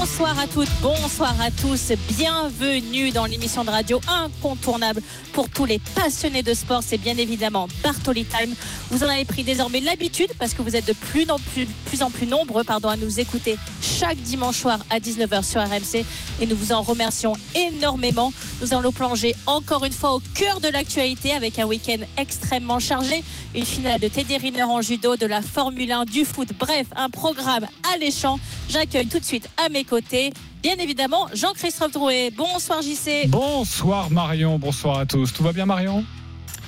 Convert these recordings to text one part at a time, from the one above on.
Bonsoir à toutes, bonsoir à tous. Bienvenue dans l'émission de radio incontournable pour tous les passionnés de sport. C'est bien évidemment Bartoli Time. Vous en avez pris désormais l'habitude parce que vous êtes de plus en plus, nombreux pardon, à nous écouter chaque dimanche soir à 19h sur RMC et nous vous en remercions énormément. Nous allons plonger encore une fois au cœur de l'actualité avec un week-end extrêmement chargé, une finale de Teddy Riner en judo, de la Formule 1, du foot, bref, un programme alléchant. J'accueille tout de suite à mes bien évidemment Jean-Christophe Drouet. Bonsoir JC. Bonsoir Marion, bonsoir à tous. Tout va bien Marion?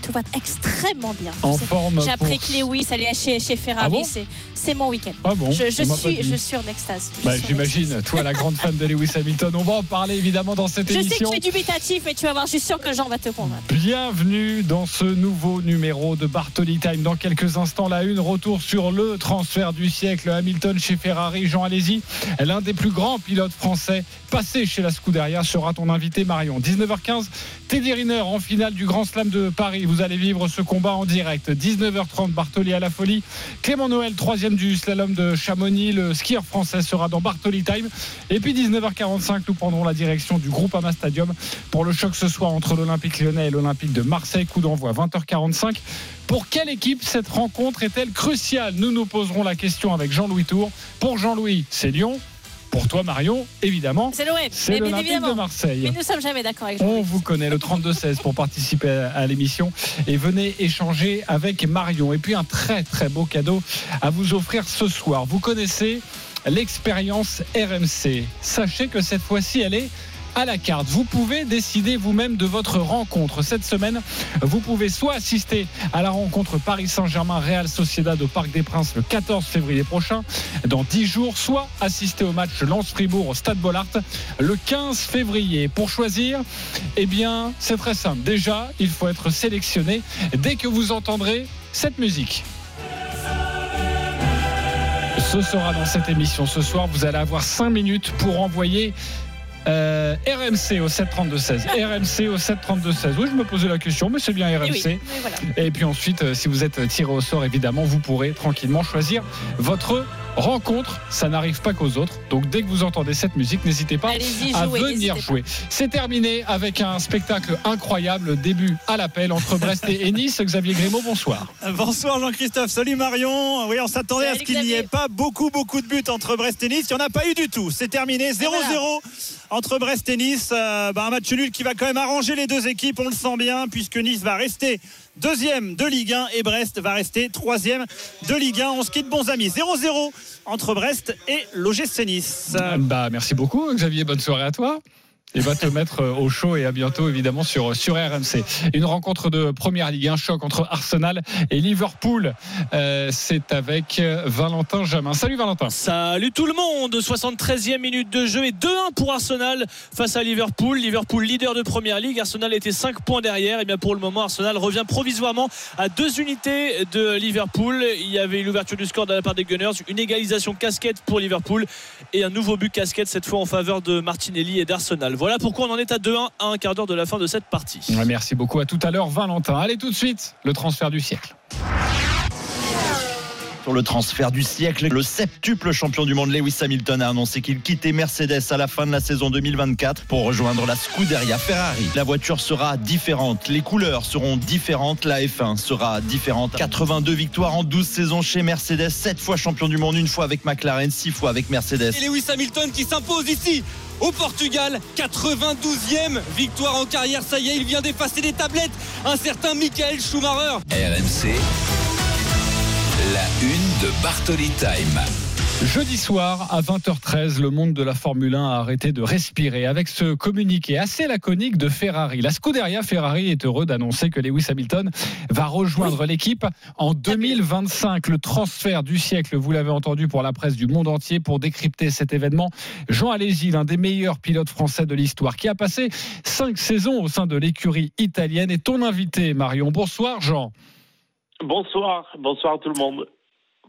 Tout va extrêmement bien. En forme. J'ai appris que Lewis allait chez, chez Ferrari. Ah c'est, c'est mon week-end. Ah bon je, je suis, je suis en extase. Je Bah, J'imagine, toi la grande fan de Lewis Hamilton. On va en parler évidemment dans cette Je sais que émission. tu es dubitatif, mais tu vas voir, je suis sûr que Jean va te convaincre. Bienvenue dans ce nouveau numéro de Bartoli Time. Dans quelques instants, la une, retour sur le transfert du siècle. Hamilton chez Ferrari. Jean Alési, l'un des plus grands pilotes français passé chez la Scuderia, sera ton invité Marion. 19h15, Teddy Riner en finale du Grand Slam de Paris. Vous allez vivre ce combat en direct. 19h30, Bartoli à la folie. Clément Noël, troisième du slalom de Chamonix. Le skieur français sera dans Bartoli Time. Et puis 19h45, nous prendrons la direction du Groupama Stadium pour le choc ce soir entre l'Olympique lyonnais et l'Olympique de Marseille. Coup d'envoi 20h45. Pour quelle équipe cette rencontre est-elle cruciale? Nous nous poserons la question avec Jean-Louis Tour. Pour Jean-Louis, c'est Lyon. Pour toi, Marion, évidemment, C'est l'OM, c'est l'Olympique de. Marseille. Mais nous sommes jamais d'accord avec On vous connaît, le 32-16 pour participer à à l'émission et venez échanger avec Marion. Et puis un très très beau cadeau à vous offrir ce soir. Vous connaissez l'expérience RMC. Sachez que cette fois-ci, elle est à la carte. Vous pouvez décider vous-même de votre rencontre. Cette semaine, vous pouvez soit assister à la rencontre Paris Saint-Germain Real Sociedad au Parc des Princes le 14 février prochain, dans 10 jours, soit assister au match Lens-Fribourg au Stade Bollard le 15 février. Pour choisir, eh bien, c'est très simple. Déjà, il faut être sélectionné dès que vous entendrez cette musique. Ce sera dans cette émission ce soir. Vous allez avoir 5 minutes pour envoyer euh, RMC au 732-16. RMC au 732-16. Oui, je me posais la question, mais c'est bien RMC. oui, oui, voilà. Et puis ensuite, euh, si vous êtes tiré au sort, évidemment, vous pourrez tranquillement choisir votre rencontre. Ça n'arrive pas qu'aux autres. Donc dès que vous entendez cette musique, n'hésitez pas à venir jouer. C'est terminé avec un spectacle incroyable. Début à l'appel entre Brest et Nice. Xavier Grimaud, bonsoir. Bonsoir Jean-Christophe, salut Marion. Oui, on s'attendait à ce qu'il n'y ait pas beaucoup, beaucoup de buts entre Brest et Nice. Il n'y en a pas eu du tout. C'est terminé. 0-0 voilà. entre Brest et Nice. Euh, bah, un match nul qui va quand même arranger les deux équipes. On le sent bien, puisque Nice va rester deuxième de Ligue 1 et Brest va rester troisième de Ligue 1. On se quitte, bons amis. 0-0 entre Brest et l'OGC Nice. Bah, merci beaucoup, Xavier. Bonne soirée à toi. Et va te mettre euh, au chaud et à bientôt évidemment sur, sur RMC. Une rencontre de première ligue, un choc entre Arsenal et Liverpool. Euh, c'est avec euh, Valentin Jamin. Salut Valentin. Salut tout le monde 73e minute de jeu et 2-1 pour Arsenal face à Liverpool. Liverpool leader de Première Ligue. Arsenal était 5 points derrière. Et bien pour le moment, Arsenal revient provisoirement à deux unités de Liverpool. Il y avait l'ouverture du score de la part des Gunners, une égalisation casquette pour Liverpool et un nouveau but casquette cette fois en faveur de Martinelli et d'Arsenal. Voilà pourquoi on en est à 2-1 à un quart d'heure de la fin de cette partie. Merci beaucoup. À tout à l'heure, Valentin. Allez tout de suite, le transfert du siècle. Sur le transfert du siècle, le septuple champion du monde Lewis Hamilton a annoncé qu'il quittait Mercedes à la fin de la saison 2024 pour rejoindre la Scuderia Ferrari. La voiture sera différente, les couleurs seront différentes, la F1 sera différente. 82 victoires en 12 saisons chez Mercedes, 7 fois champion du monde, une fois avec McLaren, 6 fois avec Mercedes. Et Lewis Hamilton qui s'impose ici au Portugal. 92e victoire en carrière. Ça y est, il vient d'effacer les tablettes. Un certain Michael Schumacher. RMC. La une de Bartoli Time. Jeudi soir, à 20h13, le monde de la Formule 1 a arrêté de respirer avec ce communiqué assez laconique de Ferrari. La Scuderia Ferrari est heureux d'annoncer que Lewis Hamilton va rejoindre l'équipe en 2025. Le transfert du siècle, vous l'avez entendu pour la presse du monde entier pour décrypter cet événement. Jean Alési, l'un des meilleurs pilotes français de l'histoire, qui a passé cinq saisons au sein de l'écurie italienne, est ton invité, Marion. Bonsoir, Jean. Bonsoir, bonsoir tout le monde.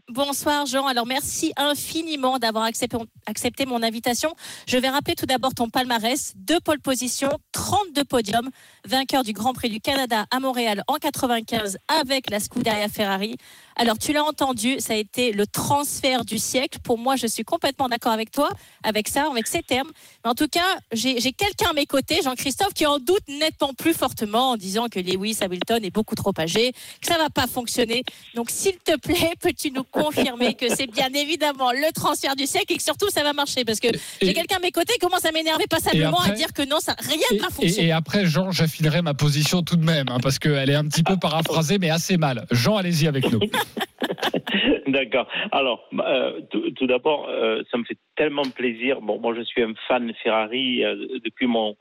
Bonsoir Jean. Alors merci infiniment d'avoir accepté, accepté, mon invitation. Je vais rappeler tout d'abord ton palmarès. Deux pole positions, 32 podiums, vainqueur du Grand Prix du Canada à Montréal en 95 avec la Scuderia Ferrari. Alors tu l'as entendu, ça a été le transfert du siècle. Pour moi, je suis complètement d'accord avec toi, avec ça, avec ces termes. Mais en tout cas, j'ai quelqu'un à mes côtés, Jean-Christophe, qui en doute nettement plus fortement en disant que Lewis Hamilton est beaucoup trop âgé, que ça va pas fonctionner. Donc s'il te plaît, peux-tu nous confirmer que c'est bien évidemment le transfert du siècle et que surtout ça va marcher? Parce que j'ai quelqu'un à mes côtés qui commence à m'énerver passablement à dire que non, ça, rien ne va fonctionner. Et, après, Jean, j'affinerai ma position tout de même, hein, parce qu'elle est un petit peu paraphrasée, mais assez mal. Jean, allez-y avec nous. D'accord. Alors, euh, tout, d'abord, euh, ça me fait tellement plaisir. Bon, moi, je suis un fan Ferrari euh, depuis mon,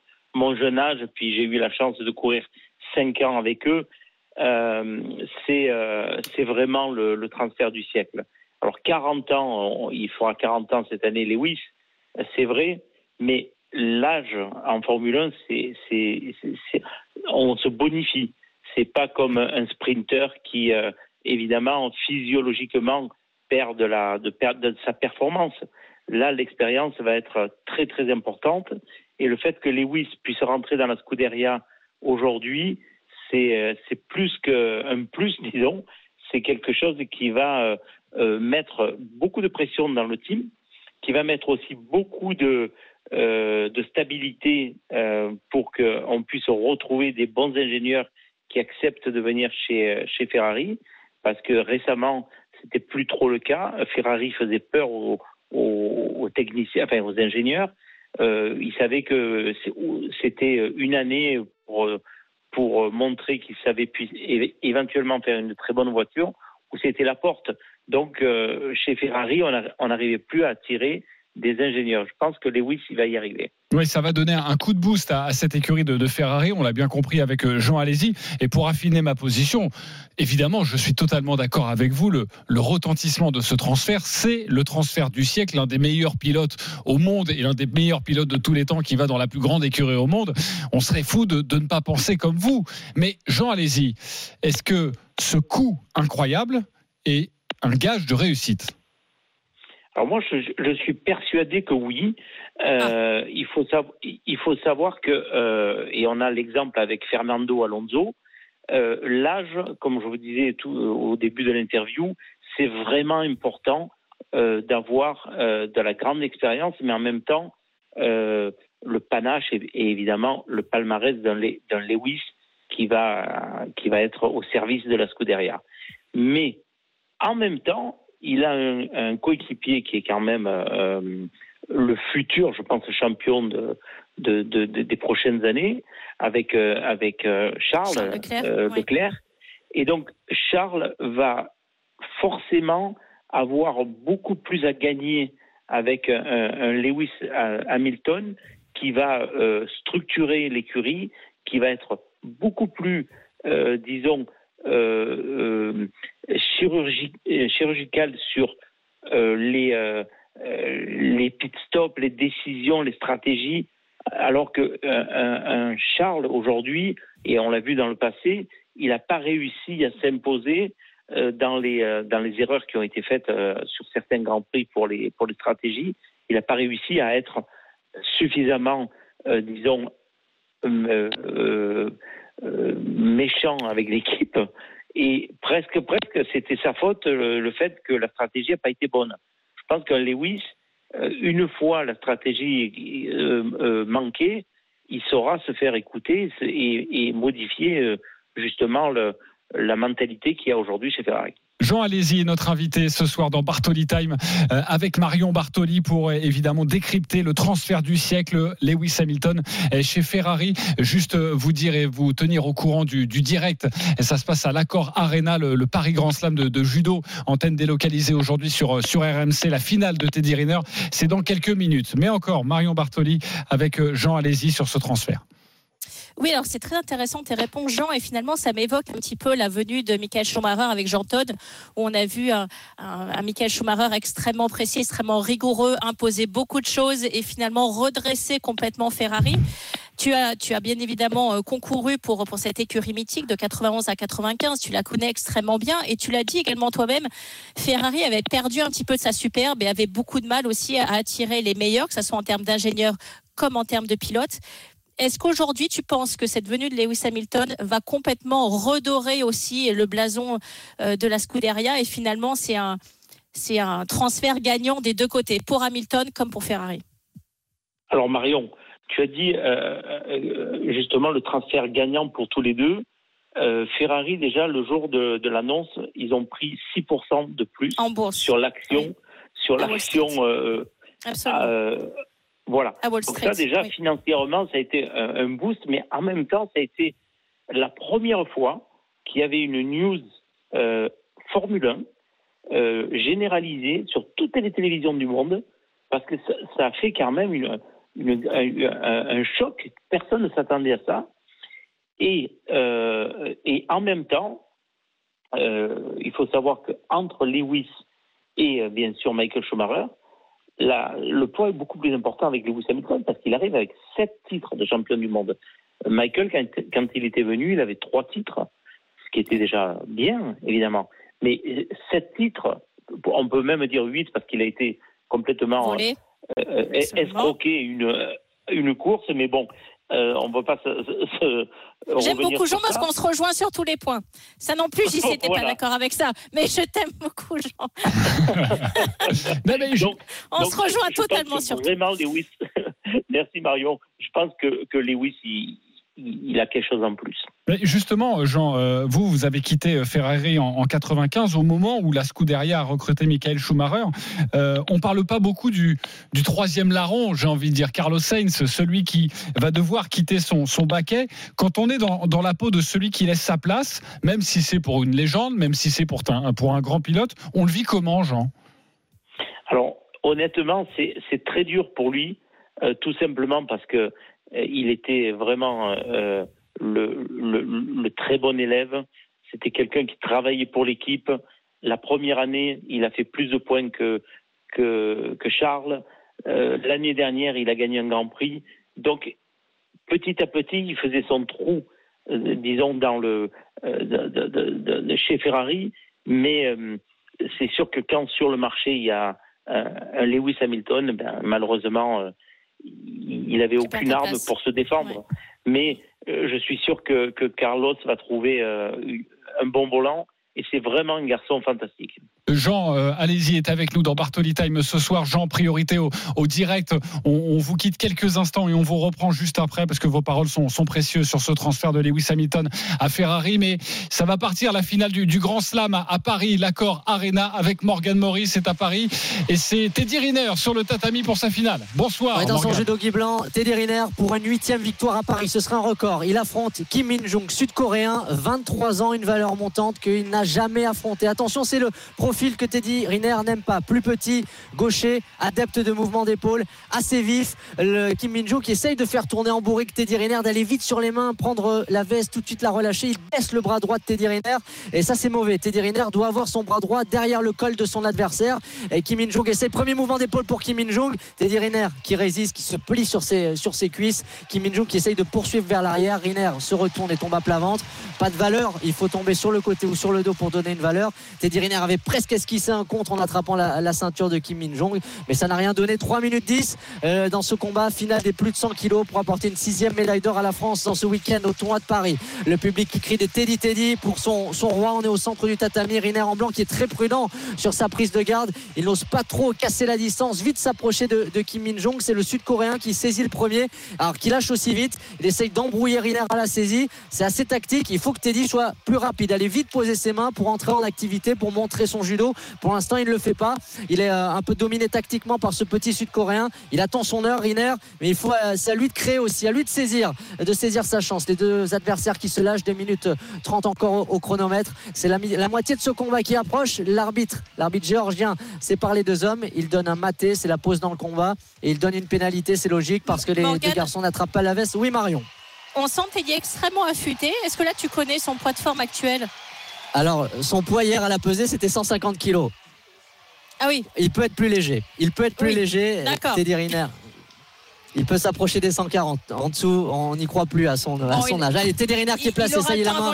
jeune âge, puis j'ai eu la chance de courir cinq ans avec eux. c'est vraiment le, le, transfert du siècle. Alors, 40 ans, il fera 40 ans cette année, Lewis, c'est vrai, mais l'âge en Formule 1, c'est, c'est, on se bonifie. C'est pas comme un sprinter qui évidemment, physiologiquement, perd de, la, de, de sa performance. Là, l'expérience va être très, très importante. Et le fait que Lewis puisse rentrer dans la Scuderia aujourd'hui, c'est euh, plus qu'un plus, disons. C'est quelque chose qui va euh, euh, mettre beaucoup de pression dans le team, qui va mettre aussi beaucoup de, de stabilité pour qu'on puisse retrouver des bons ingénieurs qui acceptent de venir chez, chez Ferrari parce que récemment, c'était plus trop le cas. Ferrari faisait peur aux, techniciens, enfin aux ingénieurs. Euh, ils savaient que c'était une année pour, pour montrer qu'ils savaient éventuellement faire une très bonne voiture, ou c'était la porte. Donc, euh, chez Ferrari, on n'arrivait plus à tirer des ingénieurs. Je pense que Lewis, il va y arriver. Oui, ça va donner un coup de boost à, cette écurie de, Ferrari, on l'a bien compris avec euh, Jean Alési. Et pour affiner ma position, évidemment, je suis totalement d'accord avec vous. Le, retentissement de ce transfert, c'est le transfert du siècle, l'un des meilleurs pilotes au monde et l'un des meilleurs pilotes de tous les temps qui va dans la plus grande écurie au monde. On serait fou de, ne pas penser comme vous. Mais Jean Alési, est-ce que ce coup incroyable est un gage de réussite? Alors moi, je, suis persuadé que oui. Euh, ah. il, faut savoir, il faut savoir que, euh, et on a l'exemple avec Fernando Alonso, euh, l'âge, comme je vous disais tout, au début de l'interview, c'est vraiment important d'avoir de la grande expérience, mais en même temps, le panache et, évidemment le palmarès d'un Lewis qui va, qui va être au service de la Scuderia. Mais en même temps, il a un, coéquipier qui est quand même euh, le futur, je pense, champion de, des prochaines années, avec, euh, avec euh, Charles, Leclerc, Et donc, Charles va forcément avoir beaucoup plus à gagner avec un, Lewis Hamilton qui va structurer l'écurie, qui va être beaucoup plus, disons, euh, euh, chirurgicale sur euh, les, les pit stops, les décisions, les stratégies, alors que un, Charles aujourd'hui, et on l'a vu dans le passé, il n'a pas réussi à s'imposer dans les dans les erreurs qui ont été faites sur certains grands prix pour les pour les stratégies. Il n'a pas réussi à être suffisamment, disons, euh, méchant avec l'équipe. Et presque, presque, c'était sa faute le, fait que la stratégie n'a pas été bonne. Je pense que Lewis, euh, une fois la stratégie euh, manquée, il saura se faire écouter et, modifier justement la mentalité qu'il y a aujourd'hui chez Ferrari. Jean Alési est notre invité ce soir dans Bartoli Time euh, avec Marion Bartoli pour euh, évidemment décrypter le transfert du siècle Lewis Hamilton chez Ferrari. Juste euh, vous dire et vous tenir au courant du, direct. Ça se passe à l'accord Arena, le, Paris Grand Slam de, judo, antenne délocalisée aujourd'hui sur, sur RMC. La finale de Teddy Riner, c'est dans quelques minutes. Mais encore, Marion Bartoli avec Jean Alési sur ce transfert. Oui, alors c'est très intéressant tes réponses, Jean, et finalement ça m'évoque un petit peu la venue de Michael Schumacher avec Jean Todd, où on a vu un, Michael Schumacher extrêmement précis, extrêmement rigoureux, imposer beaucoup de choses et finalement redresser complètement Ferrari. Tu as, bien évidemment euh, concouru pour, pour cette écurie mythique de 91 à 95. Tu la connais extrêmement bien et tu l'as dit également toi-même. Ferrari avait perdu un petit peu de sa superbe et avait beaucoup de mal aussi à attirer les meilleurs, que ce soit en termes d'ingénieurs comme en termes de pilotes. Est-ce qu'aujourd'hui, tu penses que cette venue de Lewis Hamilton va complètement redorer aussi le blason euh, de la Scuderia et finalement, c'est un, c'est un transfert gagnant des deux côtés, pour Hamilton comme pour Ferrari? Alors Marion, tu as dit euh, euh, justement le transfert gagnant pour tous les deux. Ferrari, déjà, le jour de, de l'annonce, ils ont pris 6% de plus en bourse. sur l'action. Sur l'action. Voilà. Donc ça déjà financièrement ça a été un, boost, mais en même temps ça a été la première fois qu'il y avait une news euh, Formule 1 euh, généralisée sur toutes les télévisions du monde, parce que ça, a fait quand même une, un, choc. Personne ne s'attendait à ça. Et, euh, et en même temps, il faut savoir qu'entre Lewis et bien sûr Michael Schumacher, le poids est beaucoup plus important avec Lewis Hamilton parce qu'il arrive avec sept titres de champion du monde. Michael, quand, il était venu, il avait trois titres, ce qui était déjà bien, évidemment. Mais sept titres, on peut même dire huit parce qu'il a été complètement euh, euh, escroqué une, une course, mais bon, euh, on ne va pas se. J'aime beaucoup Jean parce qu'on se rejoint sur tous les points. Ça non plus, j'y n'étais pas d'accord avec ça. Mais je t'aime beaucoup, Jean. on se rejoint totalement sur Vraiment, Lewis. Merci Marion. Je pense que, que Lewis, il, il a quelque chose en plus. justement, Jean, euh, vous, vous avez quitté euh, Ferrari en, en 95 au moment où la Scuderia a recruté Michael Schumacher. Euh, on parle pas beaucoup du, du troisième larron, j'ai envie de dire Carlos Sainz, celui qui va devoir quitter son, son baquet. Quand on est dans, dans, la peau de celui qui laisse sa place, même si c'est pour une légende, même si c'est pour un, pour un grand pilote, on le vit comment, Jean? Alors, honnêtement, c'est très dur pour lui, euh, tout simplement parce que il était vraiment euh, le, très bon élève. C'était quelqu'un qui travaillait pour l'équipe. La première année, il a fait plus de points que, Charles. Euh, L'année dernière, il a gagné un Grand Prix. Donc, petit à petit, il faisait son trou, euh, disons, dans le, chez Ferrari. Mais c'est sûr que quand sur le marché, il y a un Lewis Hamilton, ben, malheureusement, il n'avait aucune arme pour se défendre. Mais euh, je suis sûr que, que Carlos va trouver euh, un bon volant et c'est vraiment un garçon fantastique. Jean, euh, allez-y, est avec nous dans Bartoli Time ce soir. Jean, priorité au, direct. On, vous quitte quelques instants et on vous reprend juste après parce que vos paroles sont, précieuses sur ce transfert de Lewis Hamilton à Ferrari. Mais ça va partir la finale du, Grand Slam à, Paris, l'accord Arena avec Morgan Morris. C'est à Paris et c'est Teddy Riner sur le tatami pour sa finale. Bonsoir. dans son judo blanc, Teddy Riner pour une huitième victoire à Paris. Ce sera un record. Il affronte Kim Min-jung, sud-coréen, 23 ans, une valeur montante qu'il n'a jamais affronté. Attention, c'est le profil que Teddy Riner n'aime pas. Plus petit, gaucher, adepte de mouvement d'épaule, assez vif. Le Kim Min-jo qui essaye de faire tourner en bourrique Teddy Riner, d'aller vite sur les mains, prendre la veste, tout de suite la relâcher. Il baisse le bras droit de Teddy Riner et ça c'est mauvais. Teddy Riner doit avoir son bras droit derrière le col de son adversaire. Et Kim Min-jung essaie premier mouvement d'épaule pour Kim Min-jung. Teddy Riner qui résiste, qui se plie sur ses, sur ses cuisses. Kim Min-jung qui essaye de poursuivre vers l'arrière. Riner se retourne et tombe à plat ventre. Pas de valeur, il faut tomber sur le côté ou sur le dos pour donner une valeur. Teddy Riner avait presque esquissé un contre en attrapant la, ceinture de Kim Min-jong, mais ça n'a rien donné. 3 minutes 10 euh, dans ce combat final des plus de 100 kilos pour apporter une sixième médaille d'or à la France dans ce week-end au tournoi de Paris. Le public qui crie des Teddy Teddy pour son, son roi. On est au centre du tatami. Riner en blanc qui est très prudent sur sa prise de garde. Il n'ose pas trop casser la distance, vite s'approcher de, Kim Min-jong. C'est le sud-coréen qui saisit le premier, alors qu'il lâche aussi vite. Il essaye d'embrouiller Riner à la saisie. C'est assez tactique. Il faut que Teddy soit plus rapide, aller vite poser ses mains pour entrer en activité, pour montrer son judo. Pour l'instant, il ne le fait pas. Il est euh, un peu dominé tactiquement par ce petit sud-coréen. Il attend son heure, Riner, mais il faut, euh, c'est à lui de créer aussi, à lui de saisir, de saisir sa chance. Les deux adversaires qui se lâchent, 2 minutes 30 encore au, chronomètre. C'est la, la, moitié de ce combat qui approche. L'arbitre, l'arbitre géorgien sépare les deux hommes. Il donne un maté, c'est la pause dans le combat. Et il donne une pénalité, c'est logique, parce que les deux garçons n'attrapent pas la veste. Oui, Marion. On sent est extrêmement affûté. Est-ce que là, tu connais son poids de forme actuel? Alors, son poids hier à la pesée, c'était 150 kilos. Ah oui. Il peut être plus léger. Il peut être plus léger, Teddy Riner. Il peut s'approcher des 140. En dessous, on n'y croit plus à son, à Oh, son il- âge. Allez, Teddy Riner qui est placé, ça y est, la main.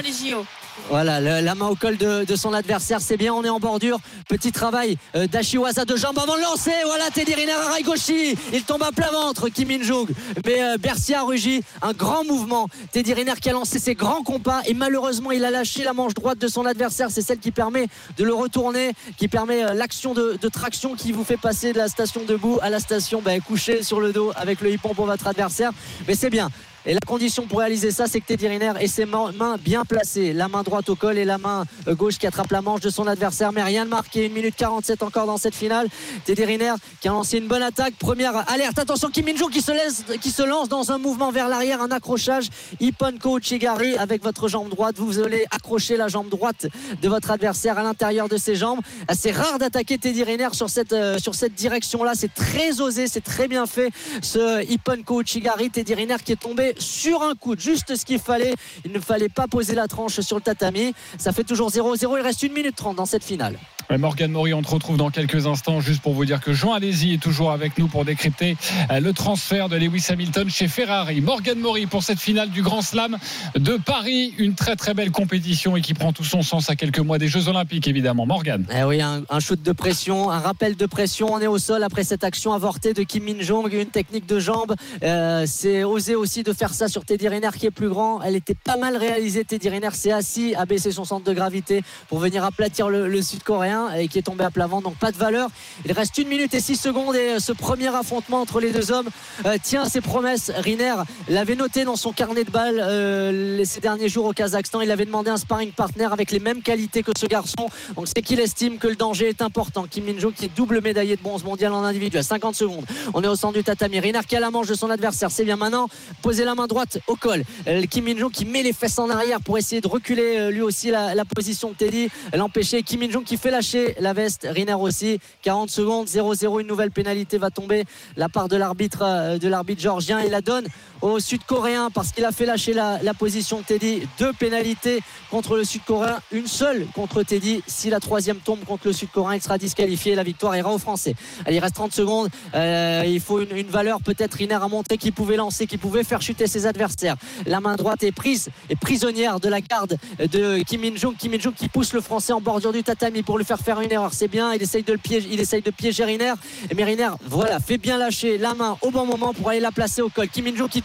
Voilà, la main au col de, son adversaire, c'est bien, on est en bordure. Petit travail euh, d'Ashiwaza de jambes avant de lancer. Voilà, Teddy Riner Raigoshi. Il tombe à plat ventre, Kim Min-jung. Mais euh, Bercy rugi. Un grand mouvement. Teddy Riner qui a lancé ses grands compas et malheureusement, il a lâché la manche droite de son adversaire. C'est celle qui permet de le retourner, qui permet euh, l'action de, traction qui vous fait passer de la station debout à la station bah, couché sur le dos avec le hippon pour votre adversaire. Mais c'est bien. Et la condition pour réaliser ça, c'est que Teddy Riner ait ses mains bien placées. La main droite au col et la main euh, gauche qui attrape la manche de son adversaire. Mais rien de marqué. 1 minute 47 encore dans cette finale. Teddy Riner qui a lancé une bonne attaque. Première alerte. Attention, Kim Min-jung qui se, qui se lance dans un mouvement vers l'arrière, un accrochage. Ipponko Chigari avec votre jambe droite. Vous allez accrocher la jambe droite de votre adversaire à l'intérieur de ses jambes. C'est rare d'attaquer Teddy Riner sur cette, euh, sur cette direction-là. C'est très osé, c'est très bien fait. Ce Ipponko Chigari, Teddy Riner qui est tombé sur un coup, juste ce qu'il fallait. Il ne fallait pas poser la tranche sur le tatami. Ça fait toujours 0-0. Il reste 1 minute 30 dans cette finale. Morgane Maury, on te retrouve dans quelques instants, juste pour vous dire que Jean Alési est toujours avec nous pour décrypter euh, le transfert de Lewis Hamilton chez Ferrari. Morgane Maury pour cette finale du Grand Slam de Paris, une très très belle compétition et qui prend tout son sens à quelques mois des Jeux Olympiques, évidemment. Morgane. Eh oui, un, un shoot de pression, un rappel de pression. On est au sol après cette action avortée de Kim Min-jong, une technique de jambe. Euh, c'est osé aussi de faire ça sur Teddy Riner qui est plus grand. Elle était pas mal réalisée. Teddy Riner s'est assis, a baissé son centre de gravité pour venir aplatir le, Sud-Coréen et qui est tombé à plat ventre. Donc pas de valeur. Il reste une minute et six secondes et euh, ce premier affrontement entre les deux hommes euh, tient ses promesses. Riner l'avait noté dans son carnet de balles euh, ces derniers jours au Kazakhstan. Il avait demandé un sparring partner avec les mêmes qualités que ce garçon. Donc c'est qu'il estime que le danger est important. Kim Min-jo qui est double médaillé de bronze mondial en individuel. 50 secondes. On est au centre du tatami. Riner qui a la manche de son adversaire. C'est bien maintenant. Poser la main droite au col. Euh, Kim Min-jo qui met les fesses en arrière pour essayer de reculer euh, lui aussi la, position de Teddy. L'empêcher. Kim Min-jo qui fait lâcher la veste. Riner aussi. 40 secondes. 0-0. Une nouvelle pénalité va tomber. La part de l'arbitre euh, de l'arbitre georgien. Il la donne au Sud-Coréen parce qu'il a fait lâcher la, position de Teddy. Deux pénalités contre le Sud-Coréen, une seule contre Teddy. Si la troisième tombe contre le Sud-Coréen, il sera disqualifié. La victoire ira aux Français. Il reste 30 secondes. Euh, il faut une, valeur. Peut-être Riner a montré qu'il pouvait lancer, qu'il pouvait faire chuter ses adversaires. La main droite est prise et prisonnière de la garde de Kim Min-jung. Kim Min-jung qui pousse le Français en bordure du tatami pour lui faire faire une erreur. C'est bien. Il essaye de le piéger. Il essaye de piéger Riner. Mais Riner, voilà, fait bien lâcher la main au bon moment pour aller la placer au col. Kim Min-jung qui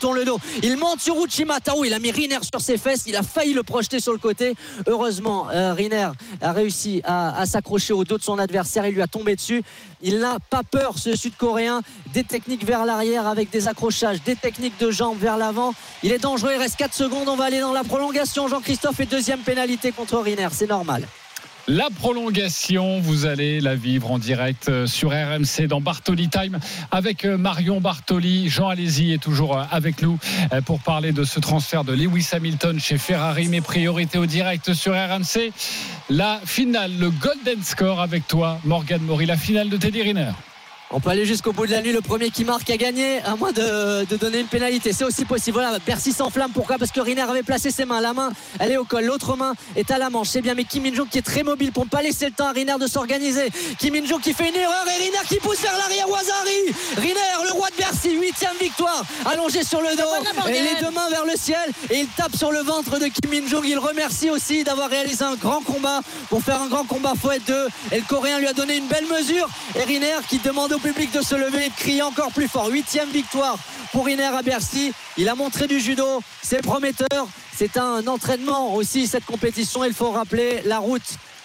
Il monte sur Uchimata. Il a mis Riner sur ses fesses. Il a failli le projeter sur le côté. Heureusement, euh, Riner a réussi à, à s'accrocher au dos de son adversaire. Il lui a tombé dessus. Il n'a pas peur, ce Sud-Coréen. Des techniques vers l'arrière avec des accrochages, des techniques de jambes vers l'avant. Il est dangereux. Il reste 4 secondes. On va aller dans la prolongation. Jean-Christophe et deuxième pénalité contre Riner. C'est normal. La prolongation, vous allez la vivre en direct euh, sur RMC dans Bartoli Time avec euh, Marion Bartoli. Jean Alési est toujours euh, avec nous pour parler de ce transfert de Lewis Hamilton chez Ferrari. Mes priorités au direct sur RMC. La finale, le Golden Score avec toi, Morgan Maury, la finale de Teddy Riner. On peut aller jusqu'au bout de la nuit. Le premier qui marque a gagné, à moins de, de donner une pénalité. C'est aussi possible. Voilà, Bercy s'enflamme. Pourquoi? Parce que Riner avait placé ses mains. La main, elle est au col. L'autre main est à la manche. C'est bien, mais Kim Min-jong qui est très mobile pour ne pas laisser le temps à Riner de s'organiser. Kim Min-jong qui fait une erreur et Riner qui pousse vers l'arrière. Wazari Riner, le roi de Bercy, huitième victoire, allongé sur le dos. Et les deux mains vers le ciel. Et il tape sur le ventre de Kim Min-jong. Il remercie aussi d'avoir réalisé un grand combat. Pour faire un grand combat, faut être deux. Et le Coréen lui a donné une belle mesure. Et Riner qui demande au public de se lever et encore plus fort. Huitième victoire pour Riner à Bercy. Il a montré du judo, c'est prometteur. C'est un entraînement aussi cette compétition. Il faut rappeler la route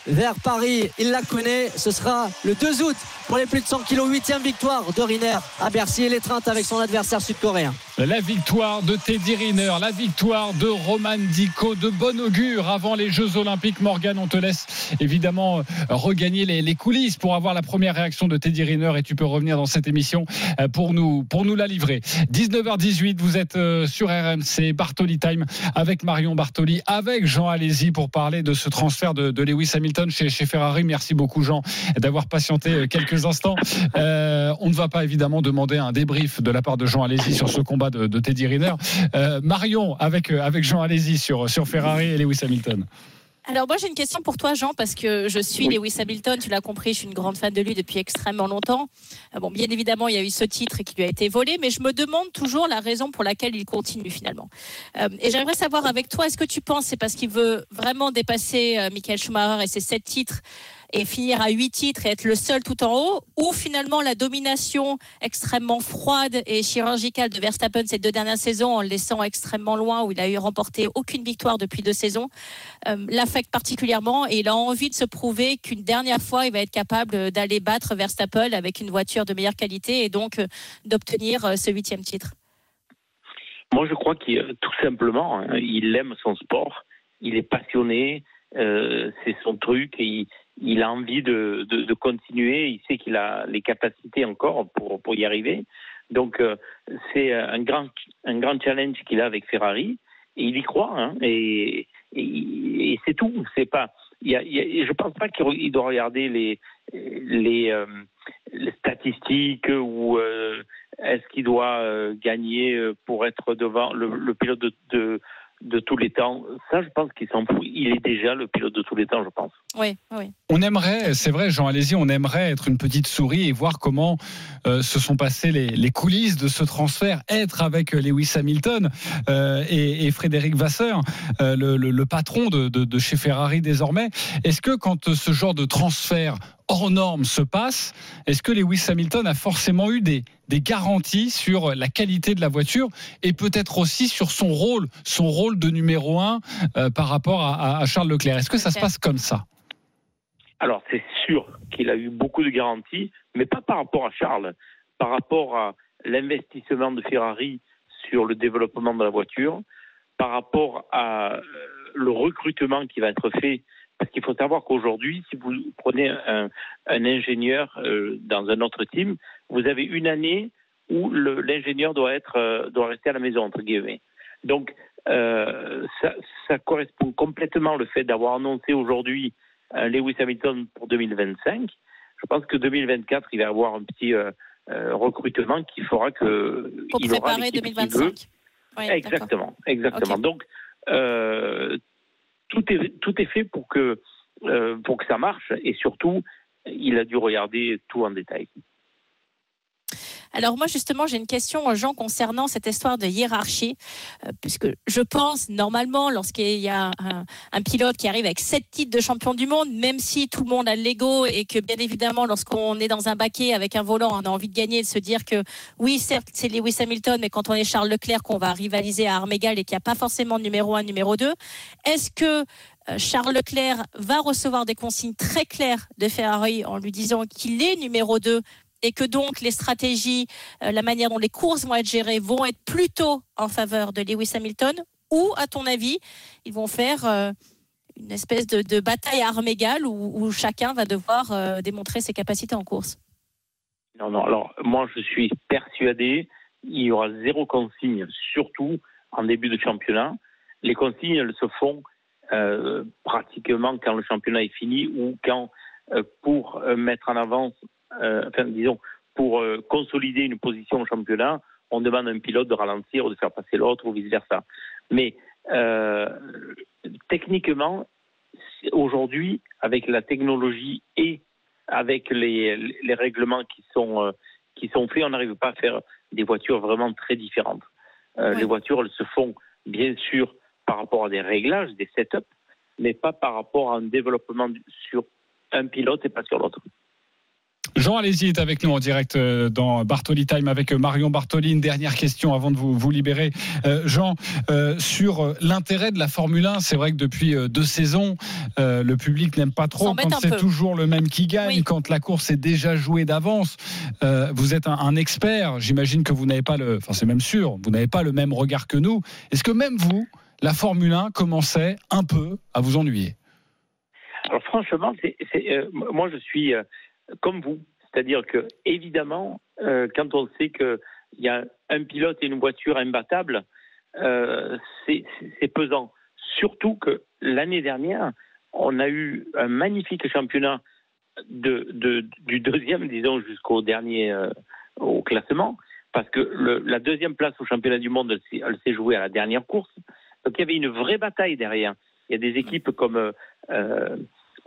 vers Paris. Il la connaît. Ce sera le 2 août pour les plus de 100 kilos. Huitième victoire de Riner à Bercy et l'étreinte avec son adversaire sud-coréen. La victoire de Teddy Riner, la victoire de Roman Dico, de bon augure avant les Jeux Olympiques. Morgan, on te laisse évidemment euh, regagner les, coulisses pour avoir la première réaction de Teddy Riner et tu peux revenir dans cette émission euh, pour nous, pour nous la livrer. 19h18, vous êtes euh, sur RMC, Bartoli Time avec Marion Bartoli, avec Jean Alési pour parler de ce transfert de, Lewis Hamilton chez, chez Ferrari. Merci beaucoup Jean d'avoir patienté euh, quelques instants. Euh, on ne va pas évidemment demander un débrief de la part de Jean Alési sur ce combat de, de Teddy Riner. Euh, Marion avec, euh, avec Jean Alési sur, sur Ferrari et Lewis Hamilton. Alors moi j'ai une question pour toi Jean parce que je suis Lewis Hamilton, tu l'as compris, je suis une grande fan de lui depuis extrêmement longtemps. Bon, bien évidemment il y a eu ce titre qui lui a été volé, mais je me demande toujours la raison pour laquelle il continue finalement. Euh, et j'aimerais savoir avec toi, est-ce que tu penses c'est parce qu'il veut vraiment dépasser euh, Michael Schumacher et ses sept titres et finir à huit titres et être le seul tout en haut, ou finalement la domination extrêmement froide et chirurgicale de Verstappen ces deux dernières saisons en le laissant extrêmement loin où il a eu remporté aucune victoire depuis deux saisons euh, l'affecte particulièrement et il a envie de se prouver qu'une dernière fois il va être capable d'aller battre Verstappen avec une voiture de meilleure qualité et donc euh, d'obtenir euh, ce huitième titre. Moi, je crois qu'il tout simplement, hein, il aime son sport, il est passionné, c'est son truc, et il, il a envie de, de, de, continuer, il sait qu'il a les capacités encore pour, pour y arriver. Donc euh, c'est un grand, un grand challenge qu'il a avec Ferrari, et il y croit, hein, et, et, et c'est tout. C'est pas, y a, y a, je pense pas qu'il doit regarder les, les, euh, les statistiques ou euh, est-ce qu'il doit euh, gagner pour être devant le, le pilote de, de de tous les temps. Ça, je pense qu'il s'en fout. Il est déjà le pilote de tous les temps, je pense. Oui, oui. On aimerait, c'est vrai, Jean Alési, on aimerait être une petite souris et voir comment euh, se sont passées les, les, coulisses de ce transfert, être avec Lewis Hamilton euh, et, et, Frédéric Vasseur, euh, le, le, le, patron de, de, de chez Ferrari désormais. Est-ce que quand ce genre de transfert hors norme se passe, est-ce que Lewis Hamilton a forcément eu des, des garanties sur la qualité de la voiture et peut-être aussi sur son rôle, son rôle de numéro un euh, par rapport à, à Charles Leclerc? Est-ce que ça se passe comme ça? Alors c'est sûr qu'il a eu beaucoup de garanties, mais pas par rapport à Charles, par rapport à l'investissement de Ferrari sur le développement de la voiture, par rapport à le recrutement qui va être fait parce qu'il faut savoir qu'aujourd'hui, si vous prenez un, un ingénieur euh, dans un autre team, vous avez une année où l'ingénieur doit être euh, doit rester à la maison entre guillemets. Donc euh, ça, ça, correspond complètement le fait d'avoir annoncé aujourd'hui Lewis Hamilton pour 2025. Je pense que 2024, il va y avoir un petit recrutement qui fera que pour il préparer aura 2025. Oui, exactement, exactement. Okay. Donc tout est, tout est fait pour que, euh, pour que ça marche et surtout, il a dû regarder tout en détail. Alors moi justement j'ai une question Jean concernant cette histoire de hiérarchie euh, puisque je pense normalement lorsqu'il y a un, pilote qui arrive avec sept titres de champion du monde même si tout le monde a l'ego et que bien évidemment lorsqu'on est dans un baquet avec un volant on a envie de gagner de se dire que oui certes c'est Lewis Hamilton mais quand on est Charles Leclerc qu'on va rivaliser à armes égales et qu'il n'y a pas forcément numéro un numéro deux est-ce que euh, Charles Leclerc va recevoir des consignes très claires de Ferrari en lui disant qu'il est numéro 2 et que donc les stratégies, euh, la manière dont les courses vont être gérées vont être plutôt en faveur de Lewis Hamilton ou, à ton avis, ils vont faire euh, une espèce de, bataille à armes égales où, chacun va devoir euh, démontrer ses capacités en course? Non, non, alors moi je suis persuadé, il y aura zéro consigne, surtout en début de championnat. Les consignes, se font pratiquement quand le championnat est fini ou quand, pour mettre en avance enfin disons, pour euh, consolider une position au championnat, on demande à un pilote de ralentir ou de faire passer l'autre ou vice-versa. Mais euh, techniquement, aujourd'hui, avec la technologie et avec les, les règlements qui sont, euh, qui sont faits, on n'arrive pas à faire des voitures vraiment très différentes. Euh, oui. Les voitures, elles se font bien sûr par rapport à des réglages, des setups, mais pas par rapport à un développement sur un pilote et pas sur l'autre. Jean Alési est avec nous en direct euh, dans Bartoli Time avec euh, Marion Bartoli. Une dernière question avant de vous, vous libérer. Euh, Jean, euh, sur l'intérêt de la Formule 1, c'est vrai que depuis deux saisons, euh, le public n'aime pas trop quand c'est toujours le même qui gagne, oui. quand la course est déjà jouée d'avance. Euh, vous êtes un, un expert, j'imagine que vous n'avez pas le, enfin c'est même sûr, vous n'avez pas le même regard que nous. Est-ce que même vous, la Formule 1 commençait un peu à vous ennuyer? Alors franchement, c'est, moi je suis comme vous. C'est-à-dire que, évidemment, euh, quand on sait qu'il y a un pilote et une voiture imbattable, euh, c'est pesant. Surtout que l'année dernière, on a eu un magnifique championnat du deuxième, disons, jusqu'au dernier euh, au classement, parce que la deuxième place au championnat du monde, elle s'est jouée à la dernière course. Donc il y avait une vraie bataille derrière. Il y a des équipes comme euh,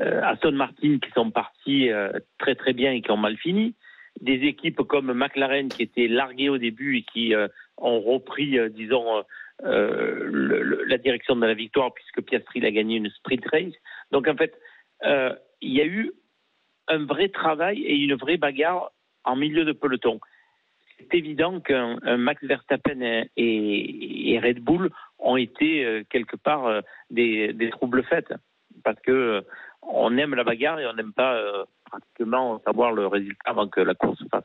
Aston Martin qui sont partis euh, très très bien et qui ont mal fini. Des équipes comme McLaren qui étaient larguées au début et qui euh, ont repris, euh, disons, euh, euh, la direction de la victoire puisque Piastri a gagné une sprint race. Donc en fait, euh, il y a eu un vrai travail et une vraie bagarre en milieu de peloton. C'est évident qu'un un Max Verstappen et, Red Bull ont été euh, quelque part euh, des, des troubles faits parce que euh, on aime la bagarre et on n'aime pas euh, pratiquement savoir le résultat avant que la course se fasse.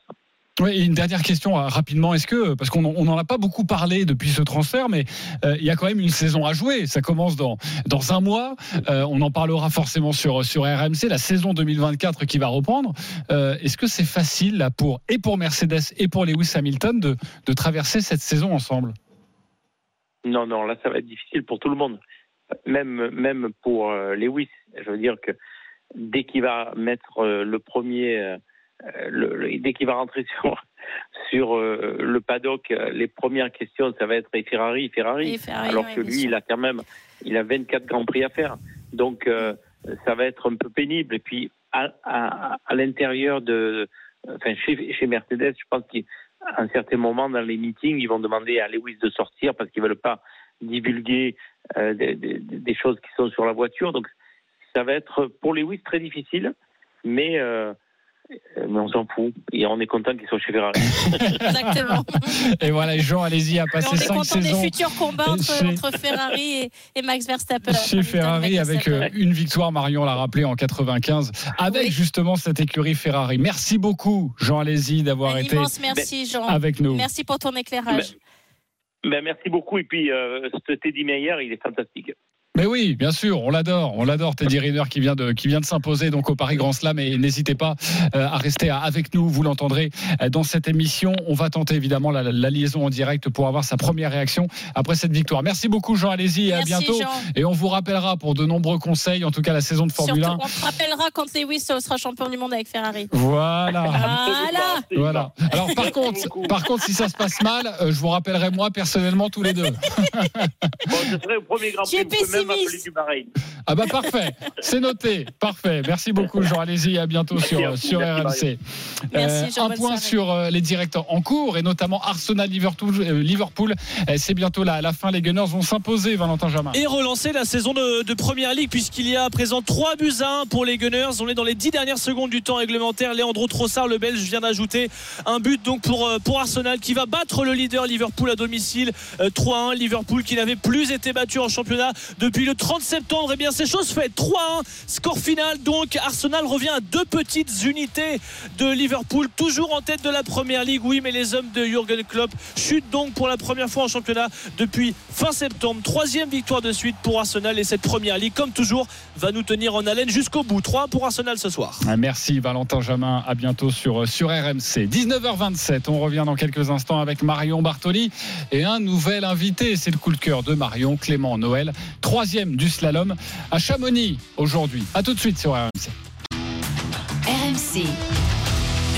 Oui, et une dernière question euh, rapidement. Est-ce que, parce qu'on n'en a pas beaucoup parlé depuis ce transfert, mais euh, il y a quand même une saison à jouer. Ça commence dans, dans un mois. Euh, on en parlera forcément sur, sur RMC, la saison 2024 qui va reprendre. Euh, Est-ce que c'est facile là, pour, et pour Mercedes et pour Lewis Hamilton de, de traverser cette saison ensemble? Non, non, là, ça va être difficile pour tout le monde. Même, même pour euh, Lewis. Je veux dire que dès qu'il va mettre euh, le premier, euh, le- le- dès qu'il va rentrer sur, sur le paddock, les premières questions, ça va être et Ferrari, Ferrari. Et Ferrari, alors ouais, que lui, il a quand même, il a 24 grands prix à faire. Donc, euh, ça va être un peu pénible. Et puis, à, à, à l'intérieur de, enfin, chez, chez Mercedes, je pense qu'à un certain moment dans les meetings, ils vont demander à Lewis de sortir parce qu'ils veulent pas divulguer euh, des, des- des choses qui sont sur la voiture. Donc, ça va être pour Lewis très difficile, mais, euh, mais on s'en fout. Et on est content qu'ils soient chez Ferrari. Exactement. Et voilà, Jean, allez-y, a Et passé on est cinq content des saisons futurs combats entre, chez- entre Ferrari et, et Max Verstappen. chez Ferrari avec euh, une victoire, Marion l'a rappelé en 95, avec Oui. justement cette écurie Ferrari. Merci beaucoup, Jean Alési, d'avoir été immense merci, Jean. avec nous. Merci pour ton éclairage. ben, merci beaucoup. Et puis, euh, ce Teddy Meyer, il est fantastique. Mais oui, bien sûr, on l'adore, on l'adore Teddy Riner qui vient de qui vient de s'imposer donc au Paris Grand Slam et n'hésitez pas euh, à rester avec nous, vous l'entendrez euh, dans cette émission. On va tenter évidemment la, la liaison en direct pour avoir sa première réaction après cette victoire. Merci beaucoup Jean, allez-y et à Merci, bientôt. Jean. Et on vous rappellera pour de nombreux conseils, en tout cas la saison de Formule Surtout, 1. on te rappellera quand Lewis sera champion du monde avec Ferrari. Voilà. Voilà. Voilà. Alors par contre, par contre, si ça se passe mal, euh, je vous rappellerai moi personnellement tous les deux. Bon, ce serait au premier Grand Prix. Du Bahreïn. Ah bah parfait, c'est noté, parfait. Merci beaucoup Jean, allez-y, à bientôt Merci sur vous, sur merci, RMC. Merci, Jean, un point soirée. sur euh, les directs en cours et notamment Arsenal Liverpool. euh, Liverpool, Euh, c'est bientôt la, la fin. Les Gunners vont s'imposer, Valentin Jamin. et relancer la saison de, de Première Ligue puisqu'il y a à présent 3 buts à 1 pour les Gunners. On est dans les 10 dernières secondes du temps réglementaire. Leandro Trossard, le Belge, vient d'ajouter un but donc pour, euh, pour Arsenal qui va battre le leader Liverpool à domicile euh, 3-1. Liverpool qui n'avait plus été battu en championnat depuis le 30 septembre. Et bien c'est chose faite. 3-1, score final donc. Arsenal revient à deux petites unités de Liverpool, toujours en tête de la Première Ligue. Oui, mais les hommes de Jürgen Klopp chutent donc pour la première fois en championnat depuis fin septembre. Troisième victoire de suite pour Arsenal et cette Première Ligue, comme toujours, va nous tenir en haleine jusqu'au bout. 3 pour Arsenal ce soir. Ah, Merci Valentin Jamin, à bientôt sur, sur RMC. 19h27, on revient dans quelques instants avec Marion Bartoli et un nouvel invité. C'est le coup de cœur de Marion, Clément Noël, troisième du slalom à Chamonix aujourd'hui. A tout de suite sur RMC. RMC.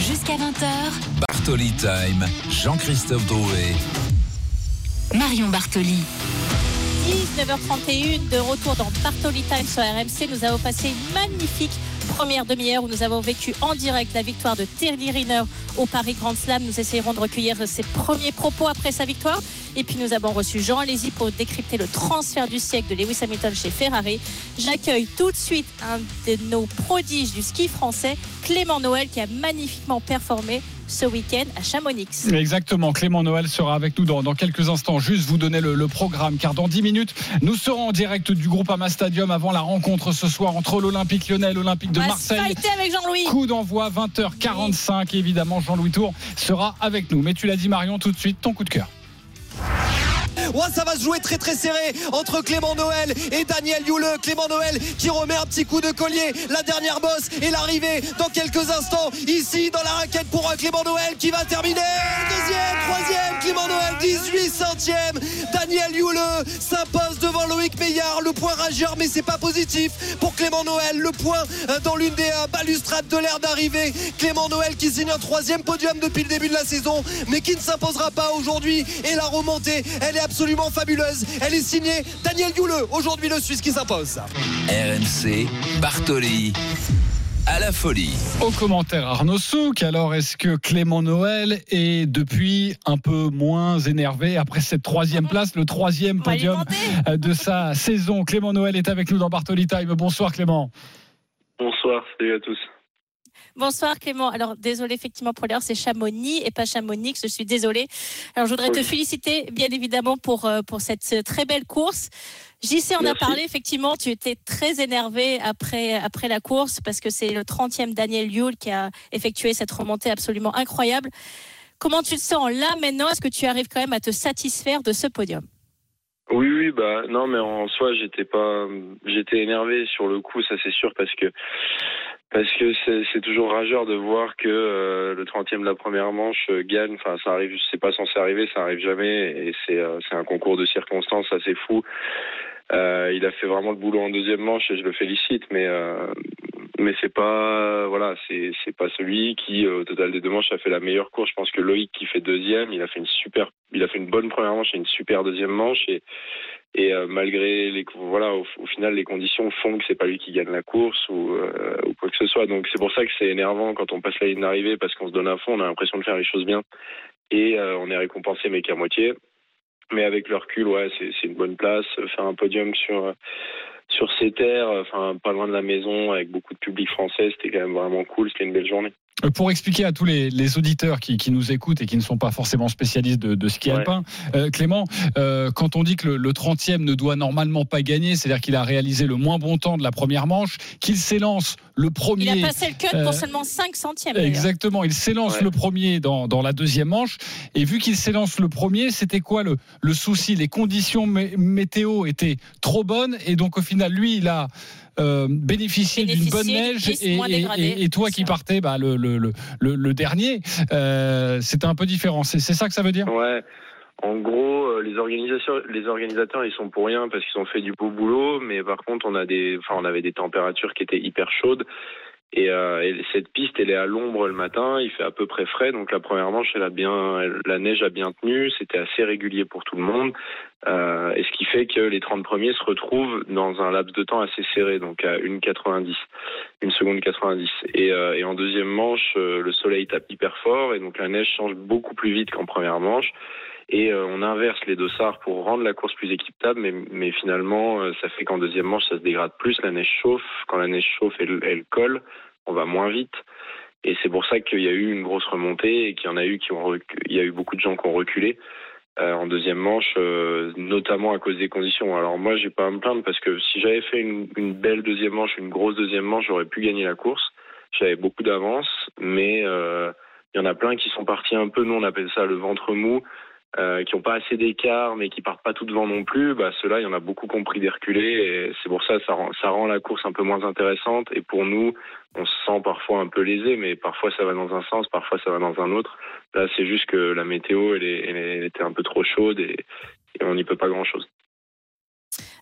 Jusqu'à 20h, Bartoli Time, Jean-Christophe Drouet. Marion Bartoli. 19h31 de retour dans Bartoli Time sur RMC. Nous avons passé une magnifique première demi-heure où nous avons vécu en direct la victoire de Terry Riner au Paris Grand Slam. Nous essayerons de recueillir ses premiers propos après sa victoire. Et puis nous avons reçu Jean Alési pour décrypter le transfert du siècle de Lewis Hamilton chez Ferrari. J'accueille tout de suite un de nos prodiges du ski français, Clément Noël, qui a magnifiquement performé ce week-end à Chamonix. Exactement, Clément Noël sera avec nous dans, dans quelques instants. Juste vous donner le, le programme, car dans 10 minutes, nous serons en direct du groupe Ama Stadium avant la rencontre ce soir entre l'Olympique lyonnais et l'Olympique de Marseille. fighter avec Jean-Louis. Coup d'envoi 20h45. Évidemment, Jean-Louis Tour sera avec nous. Mais tu l'as dit, Marion, tout de suite, ton coup de cœur. Ouais, ça va se jouer très très serré entre Clément Noël et Daniel Youle. Clément Noël qui remet un petit coup de collier. La dernière bosse et l'arrivée dans quelques instants ici dans la raquette pour Clément Noël qui va terminer. Deuxième, troisième, Clément Noël 18 centième. Daniel Youle s'impose devant Loïc Meillard. Le point rageur, mais c'est pas positif pour Clément Noël. Le point euh, dans l'une des euh, balustrades de l'air d'arrivée. Clément Noël qui signe un troisième podium depuis le début de la saison, mais qui ne s'imposera pas aujourd'hui. Et la remontée, elle est absolument absolument fabuleuse. Elle est signée Daniel Youleux. Aujourd'hui, le Suisse qui s'impose. RMC, Bartoli. À la folie. Au commentaire Arnaud Souk, alors est-ce que Clément Noël est depuis un peu moins énervé après cette troisième place, le troisième podium de sa saison? Clément Noël est avec nous dans Bartoli Time. Bonsoir Clément. Bonsoir, salut à tous. Bonsoir Clément. Alors désolé effectivement pour l'heure, c'est Chamonix et pas Chamonix. Je suis désolée. Alors je voudrais te féliciter bien évidemment pour euh, pour cette très belle course. JC en a parlé effectivement. Tu étais très énervé après après la course parce que c'est le 30e Daniel Yule qui a effectué cette remontée absolument incroyable. Comment tu te sens là maintenant? Est-ce que tu arrives quand même à te satisfaire de ce podium? Oui, oui, bah non, mais en soi, j'étais pas, j'étais énervé sur le coup, ça c'est sûr, parce que parce que c'est toujours rageur de voir que euh, le 30e de la première manche euh, gagne. Enfin, ça arrive, c'est pas censé arriver, ça arrive jamais, et c'est euh, un concours de circonstances assez fou. il a fait vraiment le boulot en deuxième manche et je le félicite, mais mais c'est pas voilà, c'est pas celui qui au total des deux manches a fait la meilleure course. Je pense que Loïc qui fait deuxième, il a fait une super, il a fait une bonne première manche et une super deuxième manche et et euh, malgré les voilà au, final les conditions font que c'est pas lui qui gagne la course ou, euh, ou quoi que ce soit. Donc c'est pour ça que c'est énervant quand on passe la ligne d'arrivée parce qu'on se donne à fond on a l'impression de faire les choses bien et euh, on est récompensé mais qu'à moitié. Mais avec le recul ouais c'est une bonne place. Faire un podium sur sur ces terres enfin pas loin de la maison avec beaucoup de public français c'était quand même vraiment cool. C'était une belle journée pour expliquer à tous les, auditeurs qui, nous écoutent et qui ne sont pas forcément spécialistes de, ski alpin, euh, Clément, euh, quand on dit que le, 30e ne doit normalement pas gagner, c'est-à-dire qu'il a réalisé le moins bon temps de la première manche, qu'il s'élance le premier. Il a passé le cut pour seulement 5 centièmes. Exactement, il s'élance le premier dans, la deuxième manche. Et vu qu'il s'élance le premier, c'était quoi le, le souci? Les conditions météo étaient trop bonnes et donc au final, lui, il a euh, bénéficier d'une bonne neige et, toi qui partais bah, le, le, le, dernier, euh, c'était un peu différent. C'est ça que ça veut dire? Ouais. En gros, euh, les organisations, les organisateurs, ils sont pour rien parce qu'ils ont fait du beau boulot, mais par contre, on a des, enfin, on avait des températures qui étaient hyper chaudes. Et, euh, et, cette piste, elle est à l'ombre le matin, il fait à peu près frais, donc la première manche, elle a bien, la neige a bien tenu, c'était assez régulier pour tout le monde, euh, et ce qui fait que les 30 premiers se retrouvent dans un laps de temps assez serré, donc à 1,90, une seconde 90. Et, euh, et en deuxième manche, euh, le soleil tape hyper fort, et donc la neige change beaucoup plus vite qu'en première manche et euh, on inverse les dossards pour rendre la course plus équitable, mais, mais finalement, euh, ça fait qu'en deuxième manche, ça se dégrade plus, la neige chauffe. Quand la neige chauffe, elle, elle colle, on va moins vite. Et c'est pour ça qu'il y a eu une grosse remontée et qu'il y en a eu qui ont il y a eu beaucoup de gens qui ont reculé euh, en deuxième manche, euh, notamment à cause des conditions. Alors moi, j'ai pas à me plaindre parce que si j'avais fait une, une, belle deuxième manche, une grosse deuxième manche, j'aurais pu gagner la course. J'avais beaucoup d'avance, mais euh, il y en a plein qui sont partis un peu, nous on appelle ça le ventre mou. Euh, qui n'ont pas assez d'écart mais qui partent pas tout devant non plus, bah ceux-là, il y en a beaucoup compris des et c'est pour ça rend, ça rend la course un peu moins intéressante et pour nous, on se sent parfois un peu lésé mais parfois ça va dans un sens, parfois ça va dans un autre. Là, c'est juste que la météo, elle, est, était un peu trop chaude et on n'y peut pas grand-chose.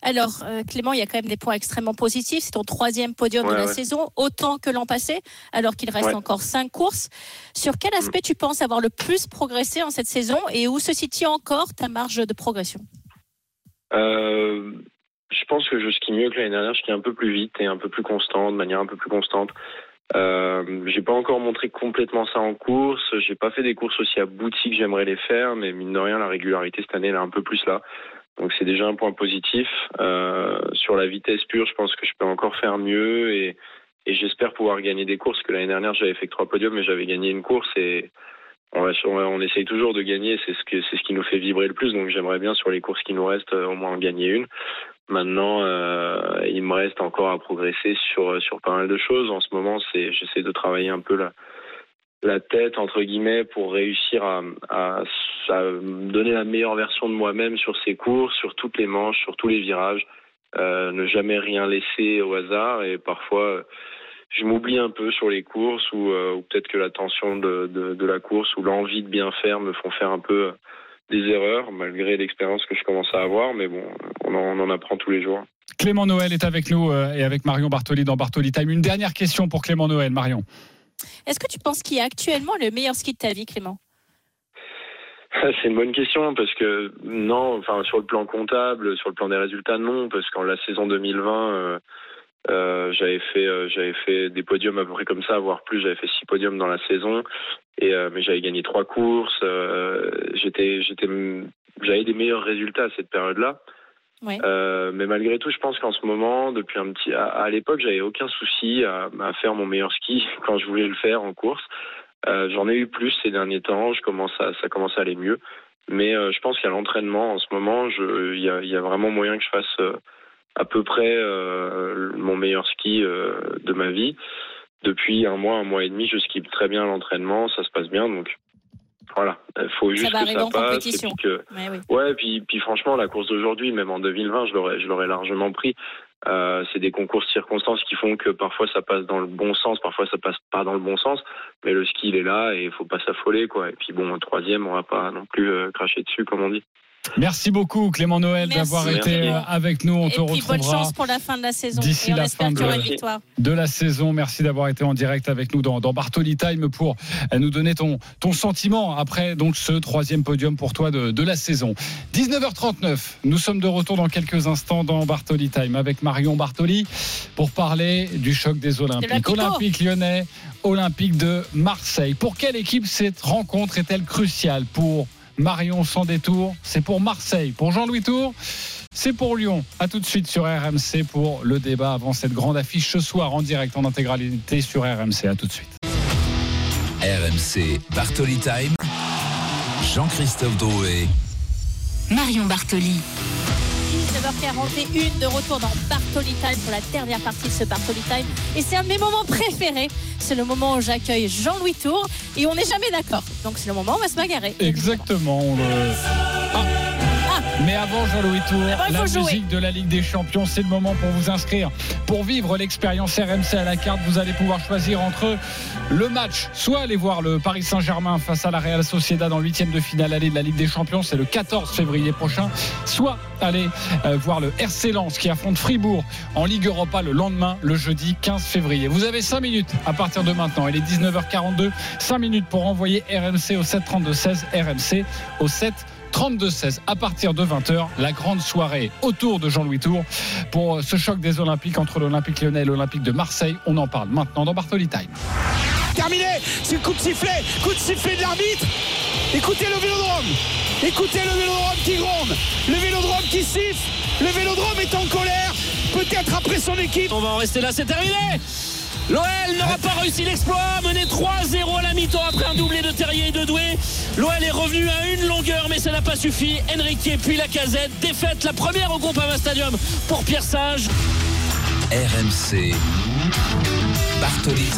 Alors, euh, Clément, il y a quand même des points extrêmement positifs. C'est ton troisième podium de la saison, autant que l'an passé, alors qu'il reste encore cinq courses. Sur quel mm. aspect tu penses avoir le plus progressé en cette saison et où se situe encore ta marge de progression? Euh, Je pense que je skie mieux que l'année dernière. Je skie un peu plus vite et un peu plus constant, de manière un peu plus constante. Euh, j'ai pas encore montré complètement ça en course. J'ai pas fait des courses aussi abouties que j'aimerais les faire, mais mine de rien, la régularité cette année elle est un peu plus là. Donc c'est déjà un point positif. Euh, sur la vitesse pure, je pense que je peux encore faire mieux et, j'espère pouvoir gagner des courses. Que l'année dernière j'avais fait que trois podiums, mais j'avais gagné une course et on, va, on essaye toujours de gagner. C'est ce qui nous fait vibrer le plus. Donc j'aimerais bien sur les courses qui nous restent au moins en gagner une. Maintenant, euh, il me reste encore à progresser sur sur pas mal de choses. En ce moment, c'est j'essaie de travailler un peu là la tête entre guillemets pour réussir à, donner la meilleure version de moi-même sur ces courses, sur toutes les manches, sur tous les virages, euh, ne jamais rien laisser au hasard et parfois je m'oublie un peu sur les courses ou, euh, peut-être que la tension de, la course ou l'envie de bien faire me font faire un peu des erreurs malgré l'expérience que je commence à avoir mais bon on en, apprend tous les jours. Clément Noël est avec nous euh, et avec Marion Bartoli dans Bartoli Time. Une dernière question pour Clément Noël, Marion. Est-ce que tu penses qu'il y a actuellement le meilleur ski de ta vie, Clément? C'est une bonne question parce que non, enfin sur le plan comptable, sur le plan des résultats, non, parce qu'en la saison 2020, euh, euh, j'avais fait euh, j'avais fait des podiums à peu près comme ça, voire plus. J'avais fait six podiums dans la saison, mais j'avais gagné trois courses. j'étais j'avais des meilleurs résultats à cette période-là. Euh, mais malgré tout, je pense qu'en ce moment, depuis un petit, à, l'époque, j'avais aucun souci à, faire mon meilleur ski quand je voulais le faire en course. Euh, J'en ai eu plus ces derniers temps. Je commence à, ça commence à aller mieux. Mais euh, je pense qu'à l'entraînement, en ce moment, il y a, vraiment moyen que je fasse à peu près mon meilleur ski de ma vie. Depuis un mois, un mois et demi, je skie très bien à l'entraînement, ça se passe bien. Donc voilà, il faut juste va que ça en passe. Et puis que, Ouais, oui. Ouais, puis, puis franchement, la course d'aujourd'hui, même en 2020, je l'aurais, je l'aurais largement pris. Euh, c'est des concours de circonstances qui font que parfois ça passe dans le bon sens, parfois ça passe pas dans le bon sens. Mais le ski, il est là et il faut pas s'affoler, quoi. Et puis bon, au troisième, on va pas non plus euh, cracher dessus, comme on dit. Merci beaucoup Clément Noël d'avoir été euh, avec nous. On Et te puis bonne retrouvera chance pour la fin de la saison. d'ici la fin de- de la saison. Merci d'avoir été en direct avec nous dans, dans Bartoli Time pour euh, nous donner ton, ton sentiment après donc ce troisième podium pour toi de, de la saison. 19h39, nous sommes de retour dans quelques instants dans Bartoli Time avec Marion Bartoli pour parler du choc des Olympiques. Olympique lyonnais, Olympique de Marseille. Pour quelle équipe cette rencontre est-elle cruciale Pour Marion sans détour, c'est pour Marseille. Pour Jean-Louis Tour, c'est pour Lyon. À tout de suite sur RMC pour le débat avant cette grande affiche ce soir en direct en intégralité sur RMC. À tout de suite. RMC Bartoli Time. Jean-Christophe Drouet. Marion Bartoli. 19h41 de retour dans Bartoli Time pour la dernière partie de ce Bartoli Time. Et c'est un de mes moments préférés. C'est le moment où j'accueille Jean-Louis Tour et on n'est jamais d'accord. Donc c'est le moment où on va se bagarrer. Exactement. le- Ah. Mais avant Jean-Louis Tour, D'abord, il la jouer. musique de la Ligue des Champions, c'est le moment pour vous inscrire. Pour vivre l'expérience RMC à la carte, vous allez pouvoir choisir entre le match, soit aller voir le Paris Saint-Germain face à la Real Sociedad en huitième de finale allée de la Ligue des Champions, c'est le 14 février prochain, soit aller euh, voir le RC Lens qui affronte Fribourg en Ligue Europa le lendemain, le jeudi 15 février. Vous avez 5 minutes à partir de maintenant. Il est 19h42, 5 minutes pour envoyer RMC au 732-16, RMC au 7 32-16 à partir de 20h, la grande soirée autour de Jean-Louis Tour pour ce choc des Olympiques entre l'Olympique lyonnais et l'Olympique de Marseille. On en parle maintenant dans Bartoli Time. Terminé, c'est le coup de sifflet, coup de sifflet de l'arbitre. Écoutez le vélodrome, écoutez le vélodrome qui gronde, le vélodrome qui siffle, le vélodrome est en colère, peut-être après son équipe. On va en rester là, c'est terminé L'OL n'aura pas réussi l'exploit, mené 3-0 à la mi-temps après un doublé de Terrier et de Doué. L'OL est revenu à une longueur, mais ça n'a pas suffi. Enrique puis la casette, défaite la première au Groupama Stadium pour Pierre Sage. RMC Bartoli.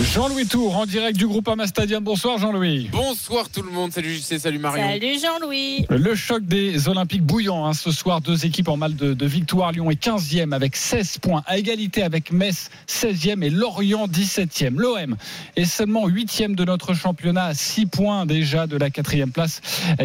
Jean-Louis Tour en direct du groupe Ama Stadium. Bonsoir Jean-Louis. Bonsoir tout le monde, salut JC, salut Marion. Salut Jean-Louis. Le choc des Olympiques bouillant hein, ce soir. Deux équipes en mal de, de victoire. Lyon est 15e avec 16 points. À égalité avec Metz 16e et Lorient 17e. L'OM est seulement 8e de notre championnat à 6 points déjà de la quatrième place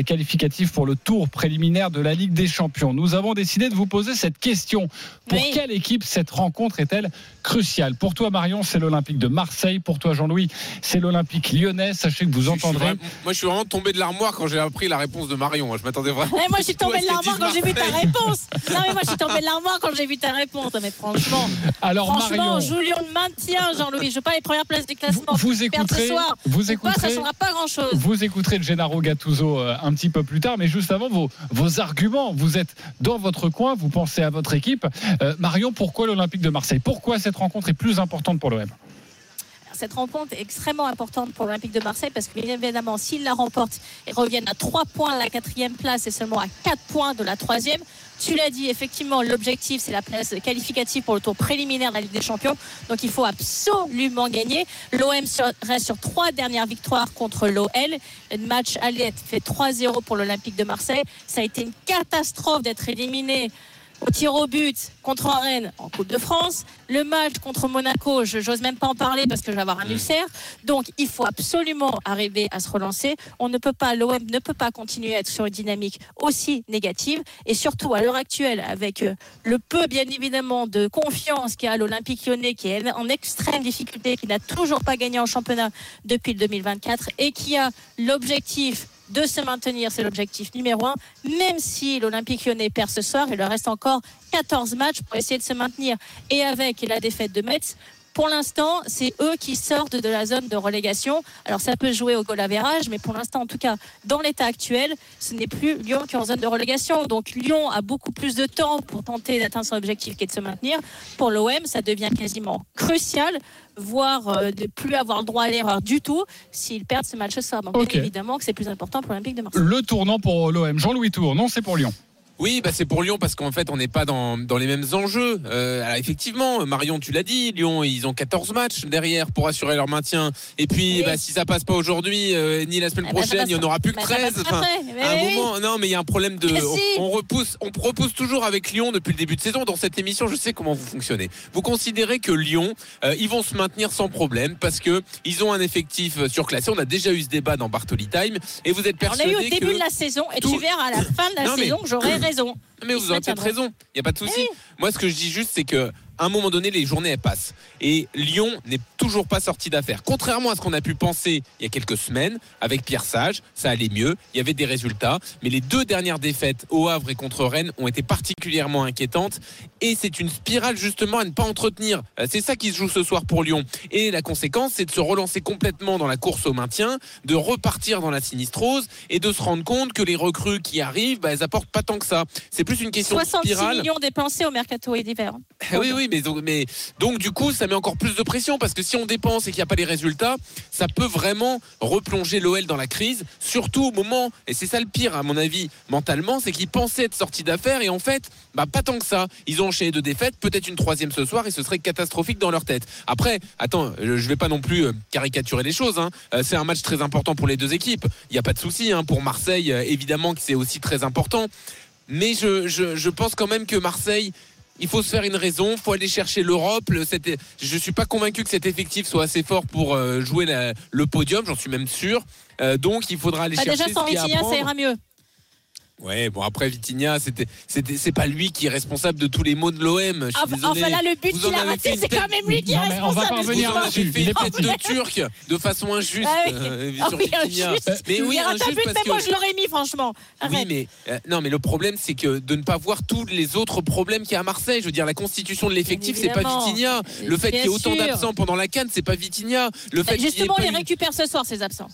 qualificative pour le tour préliminaire de la Ligue des Champions. Nous avons décidé de vous poser cette question. Pour Oui. quelle équipe cette rencontre est-elle cruciale? Pour toi Marion, c'est l'Olympique de Marseille. Pour toi Jean-Louis, c'est l'Olympique lyonnais. Sachez que vous entendrez moi je suis vraiment tombé de l'armoire quand j'ai appris la réponse de Marion. Je m'attendais vraiment. Eh, moi, je suis tombée de l'armoire quand j'ai vu ta réponse. Non, mais moi, je suis tombée de l'armoire quand j'ai vu ta réponse. Mais franchement, Alors franchement, Marion, Julien de maintien, Jean-Louis. Je veux pas les premières places du classement. vous, vous Perdre ce écouterez, soir. vous Ou pas, ça écouterez, changera pas grand-chose. vous écouterez le Gennaro Gattuso euh, un petit peu plus tard, mais juste avant vos, vos arguments. Vous êtes dans votre coin, vous pensez à votre équipe. Euh, Marion, pourquoi l'Olympique de Marseille? Pourquoi cette rencontre est plus importante pour l'OM Cette rencontre est extrêmement importante pour l'Olympique de Marseille parce que, bien évidemment, s'ils la remportent, ils reviennent à 3 points de la quatrième place et seulement à 4 points de la troisième. Tu l'as dit, effectivement, l'objectif, c'est la place qualificative pour le tour préliminaire de la Ligue des Champions. Donc, il faut absolument gagner. L'OM reste sur trois dernières victoires contre l'OL. Le match aller fait 3-0 pour l'Olympique de Marseille. Ça a été une catastrophe d'être éliminé au tir au but contre Rennes en Coupe de France. Le match contre Monaco, je n'ose même pas en parler parce que je vais avoir un ulcère. Donc, il faut absolument arriver à se relancer. On ne peut pas, l'OM ne peut pas continuer à être sur une dynamique aussi négative. Et surtout, à l'heure actuelle, avec euh, le peu, bien évidemment, de confiance qu'il y a à l'Olympique lyonnais, qui est en extrême difficulté, qui n'a toujours pas gagné en championnat depuis le 2024 et qui a l'objectif de se maintenir, c'est l'objectif numéro un. Même si l'Olympique lyonnais perd ce soir, il leur reste encore 14 matchs pour essayer de se maintenir. Et avec la défaite de Metz, pour l'instant, c'est eux qui sortent de la zone de relégation. Alors ça peut jouer au goal average, mais pour l'instant, en tout cas, dans l'état actuel, ce n'est plus Lyon qui est en zone de relégation. Donc Lyon a beaucoup plus de temps pour tenter d'atteindre son objectif qui est de se maintenir. Pour l'OM, ça devient quasiment crucial, voire euh, de plus avoir le droit à l'erreur du tout s'ils perdent ce match ce soir. Donc évidemment que c'est plus important pour l'Olympique de Marseille. Le tournant pour l'OM. Jean-Louis Tour, non, c'est pour Lyon. Oui, bah c'est pour Lyon parce qu'en fait, on n'est pas dans, dans les mêmes enjeux. Euh, alors effectivement, Marion, tu l'as dit, Lyon, ils ont 14 matchs derrière pour assurer leur maintien. Et puis, Oui. bah, si ça passe pas aujourd'hui, euh, ni la semaine Eh ben, prochaine, il y en aura plus que bah, ça 13. passera après. Mais à un oui. moment, non, mais il y a un problème de. On, si. on repousse, on repousse toujours avec Lyon depuis le début de saison. Dans cette émission, je sais comment vous fonctionnez. Vous considérez que Lyon, euh, ils vont se maintenir sans problème parce que ils ont un effectif surclassé. On a déjà eu ce débat dans Bartoli Time, et vous êtes On a persuadé eu au début que de la saison et tout- tu verras à la fin de la Non, saison que j'aurai raison. mais vous aurez peut-être raison, il n'y a pas de souci. Eh oui. Moi, ce que je dis juste, c'est que à un moment donné, les journées elles passent. Et Lyon n'est toujours pas sorti d'affaire. Contrairement à ce qu'on a pu penser il y a quelques semaines, avec Pierre Sage, ça allait mieux, il y avait des résultats. Mais les deux dernières défaites au Havre et contre Rennes ont été particulièrement inquiétantes. Et c'est une spirale justement à ne pas entretenir. Euh, C'est ça qui se joue ce soir pour Lyon. Et la conséquence, c'est de se relancer complètement dans la course au maintien, de repartir dans la sinistrose et de se rendre compte que les recrues qui arrivent, bah, elles apportent pas tant que ça. C'est plus une question de 66 spirale. millions dépensés au mercato et d'hiver. Ah oui, mais donc, du coup, ça met encore plus de pression parce que si on dépense et qu'il n'y a pas les résultats, ça peut vraiment replonger l'OL dans la crise. Surtout au moment, et c'est ça le pire à mon avis, mentalement, c'est qu'ils pensaient être sortis d'affaires et en fait, bah pas tant que ça. Ils ont enchaîné deux défaites, peut-être une troisième ce soir et ce serait catastrophique dans leur tête. Après, attends, je vais pas non plus euh, caricaturer les choses. hein. Euh, C'est un match très important pour les deux équipes. Il n'y a pas de souci hein. pour Marseille, euh, évidemment que c'est aussi très important. Mais je pense quand même que Marseille, il faut se faire une raison, il faut aller chercher l'Europe. Le- Je ne suis pas convaincu que cet effectif soit assez fort pour euh, jouer la- le podium, j'en suis même sûr. Euh, donc il faudra aller Bah, chercher déjà sans Vitinha, ça ira mieux. Ouais, bon après Vitinha, c'était, c'était, c'est pas lui qui est responsable de tous les maux de l'OM. Enfin, là, le but qu'il a fait raté, c'est quand même lui qui est Non, mais on va responsable. pas revenir fait Il est tête de turc de façon injuste Ah oui. euh, Ah oui, injuste. Mais oui, il injuste but, parce mais moi je l'aurais mis, franchement. Oui, mais euh, non, mais le problème, c'est que de ne pas voir tous les autres problèmes qu'il y a à Marseille. Je veux dire, la constitution de l'effectif, c'est pas. Vitinha. Le fait qu'il y ait autant d'absents pendant la canne, c'est pas Vitinha. Le fait qu'il y ait Justement, pas on les une- récupère ce soir, ces absents.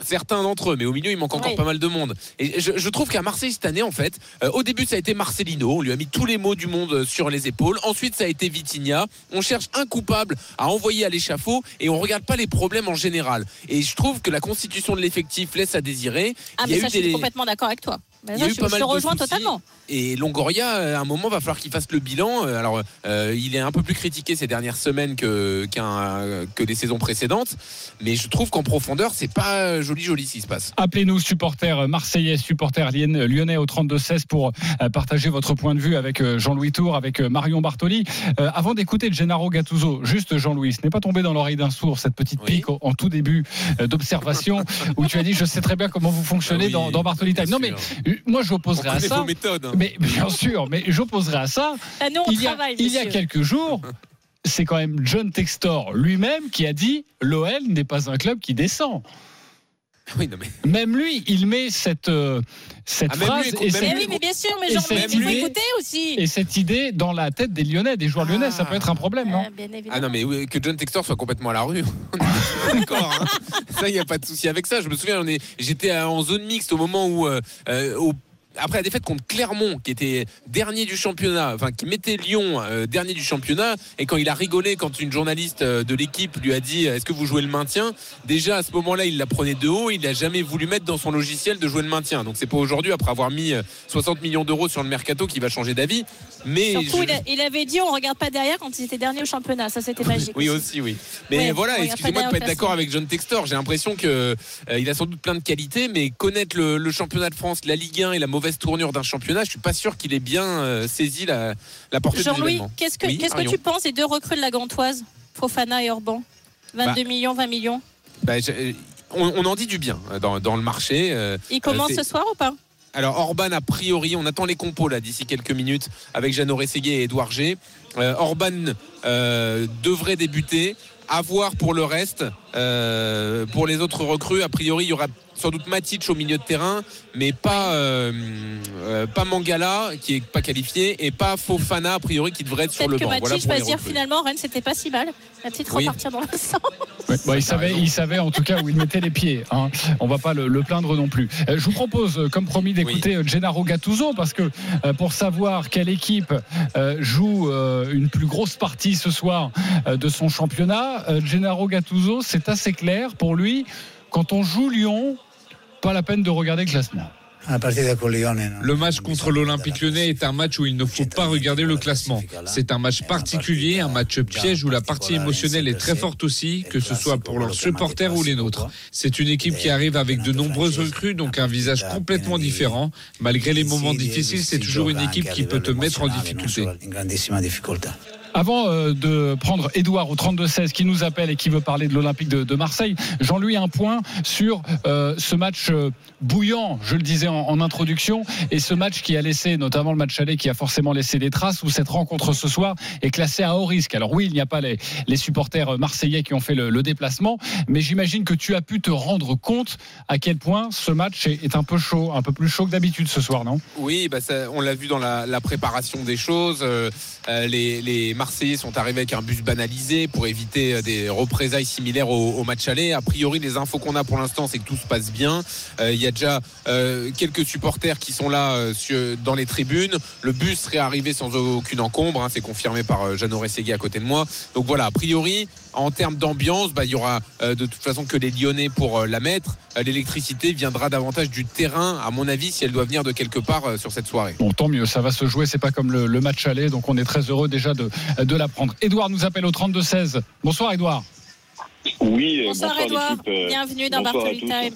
Certains d'entre eux, mais au milieu, il manque encore Oui. pas mal de monde. Et je, je trouve qu'à Marseille cette année, en fait, euh, au début, ça a été Marcelino. On lui a mis tous les mots du monde euh, sur les épaules. Ensuite, ça a été Vitinha. On cherche un coupable à envoyer à l'échafaud et on regarde pas les problèmes en général. Et je trouve que la constitution de l'effectif laisse à désirer. Ah, Il y mais a ça, eu je suis des- complètement d'accord avec toi. Mais il y a eu je, pas je mal te de rejoins soucis. totalement. Et Longoria, euh, à un moment, va falloir qu'il fasse le bilan. Euh, Alors, euh, il est un peu plus critiqué ces dernières semaines que, qu'un- que les saisons précédentes. Mais je trouve qu'en profondeur, c'est pas joli, joli ce qui se passe. Appelez-nous supporters marseillais, supporters lyonnais au 32-16 pour partager votre point de vue avec Jean-Louis Tour, avec Marion Bartoli. Euh, avant d'écouter Gennaro Gattuso, juste Jean-Louis, ce n'est pas tombé dans l'oreille d'un sourd cette petite Oui. pique en tout début d'observation où tu as dit je sais très bien comment vous fonctionnez Ah oui, dans, dans Bartoli Time. Non mais moi On j'opposerai à ça. vos méthodes. hein. Mais bien sûr, mais j'opposerai à ça. Ah, nous, on il y a, travaille, il y a quelques jours, c'est quand même John Textor lui-même qui a dit l'OL n'est pas un club qui descend. Oui, non, mais Même lui, il met cette, euh, cette Ah, phrase lui, écoute, et, cette, Mais oui, mais bien sûr, mais Et Jean, cette mais il faut idée- écouter aussi. et cette idée dans la tête des Lyonnais, des joueurs lyonnais. Ça peut être un problème, non? Ah. Ah non, mais oui, que John Textor soit complètement à la rue. D'accord, hein. ça, il n'y a pas de souci avec ça. Je me souviens, j'étais en zone mixte au moment où, euh, euh, au- après la défaite contre Clermont, qui était dernier du championnat, enfin qui mettait Lyon euh, dernier du championnat, et quand il a rigolé quand une journaliste euh, de l'équipe lui a dit Est-ce que vous jouez le maintien? Déjà à ce moment-là, il la prenait de haut. Il n'a jamais voulu mettre dans son logiciel de jouer le maintien. Donc c'est pas aujourd'hui, après avoir mis euh, 60 millions d'euros sur le mercato, qu'il va changer d'avis. Mais Surtout, je- il, a- il avait dit on regarde pas derrière quand ils étaient derniers au championnat. Ça, c'était magique. Oui aussi, oui. Mais Ouais, voilà, excusez-moi de pas être d'accord avec John Textor. J'ai l'impression que euh, il a sans doute plein de qualités, mais connaître le, le championnat de France, la Ligue 1 et la mauvaise tournure d'un championnat, je suis pas sûr qu'il ait bien euh, saisi la, la portée de Jean-Louis, qu'est-ce que, Oui, qu'est-ce que tu penses des deux recrues de la Gantoise, Fofana et Orban? 22 Bah. millions, 20 millions? Bah, on, on en dit du bien euh, dans, dans le marché. euh, Ils commencent c'est- ce soir ou pas? Alors Orban a priori, on attend les compos là d'ici quelques minutes avec Jeannot Rességuier et Edouard G. Euh, Orban euh, devrait débuter. à voir pour le reste. Pour les autres recrues, a priori, il y aura sans doute Matic au milieu de terrain, mais pas, euh, euh, pas Mangala qui est pas qualifié et pas Fofana a priori qui devrait être sur le Peut-être que banc. Mathis pour va se dire recrues. finalement Rennes c'était pas si mal. La petite Oui. repartir dans le sens. Ouais, bah, il, savait, il savait en tout cas où il mettait les pieds. Hein. On va pas le, le plaindre non plus. Euh, je vous propose, comme promis, d'écouter Gennaro Gattuso parce que euh, pour savoir quelle équipe euh, joue euh, une plus grosse partie ce soir euh, de son championnat, euh, Gennaro Gattuso, c'est assez clair pour lui. Quand on joue Lyon, pas la peine de regarder le classement. Le match contre l'Olympique lyonnais est un match où il ne faut pas regarder le classement. C'est un match particulier, un match piège où la partie émotionnelle est très forte aussi, que ce soit pour leurs supporters ou les nôtres. C'est une équipe qui arrive avec de nombreuses recrues, donc un visage complètement différent. Malgré les moments difficiles, c'est toujours une équipe qui peut te mettre en difficulté. Avant euh, de prendre Edouard au 32-16 qui nous appelle et qui veut parler de l'Olympique de, Marseille, Jean-Louis un point sur euh, ce match euh, bouillant, je le disais en, introduction, et ce match qui a laissé, notamment le match aller, qui a forcément laissé des traces, où cette rencontre ce soir est classée à haut risque. Alors oui, il n'y a pas les, supporters marseillais qui ont fait le, déplacement, mais j'imagine que tu as pu te rendre compte à quel point ce match est, un peu chaud, un peu plus chaud que d'habitude ce soir, non? Oui, bah on l'a vu dans la, préparation des choses. Les, les Marseillais sont arrivés avec un bus banalisé pour éviter euh, des représailles similaires au, match aller. A priori, les infos qu'on a pour l'instant, c'est que tout se passe bien. Euh, Il y a déjà euh, quelques supporters qui sont là dans les tribunes. Le bus serait arrivé sans aucune encombre. hein, c'est confirmé par Jeannot Rességui à côté de moi. Donc voilà, a priori, en termes d'ambiance, bah, il y aura euh, de toute façon que les Lyonnais pour euh, la mettre. Euh, L'électricité viendra davantage du terrain, à mon avis, si elle doit venir de quelque part euh, sur cette soirée. Bon, tant mieux, ça va se jouer, c'est pas comme le, le match aller, donc on est très heureux déjà de, de l'apprendre. Edouard nous appelle au 32-16. Bonsoir Edouard. Oui, Bonsoir, bonsoir, Edouard. Bienvenue dans bonsoir à Bartoli tous. Time.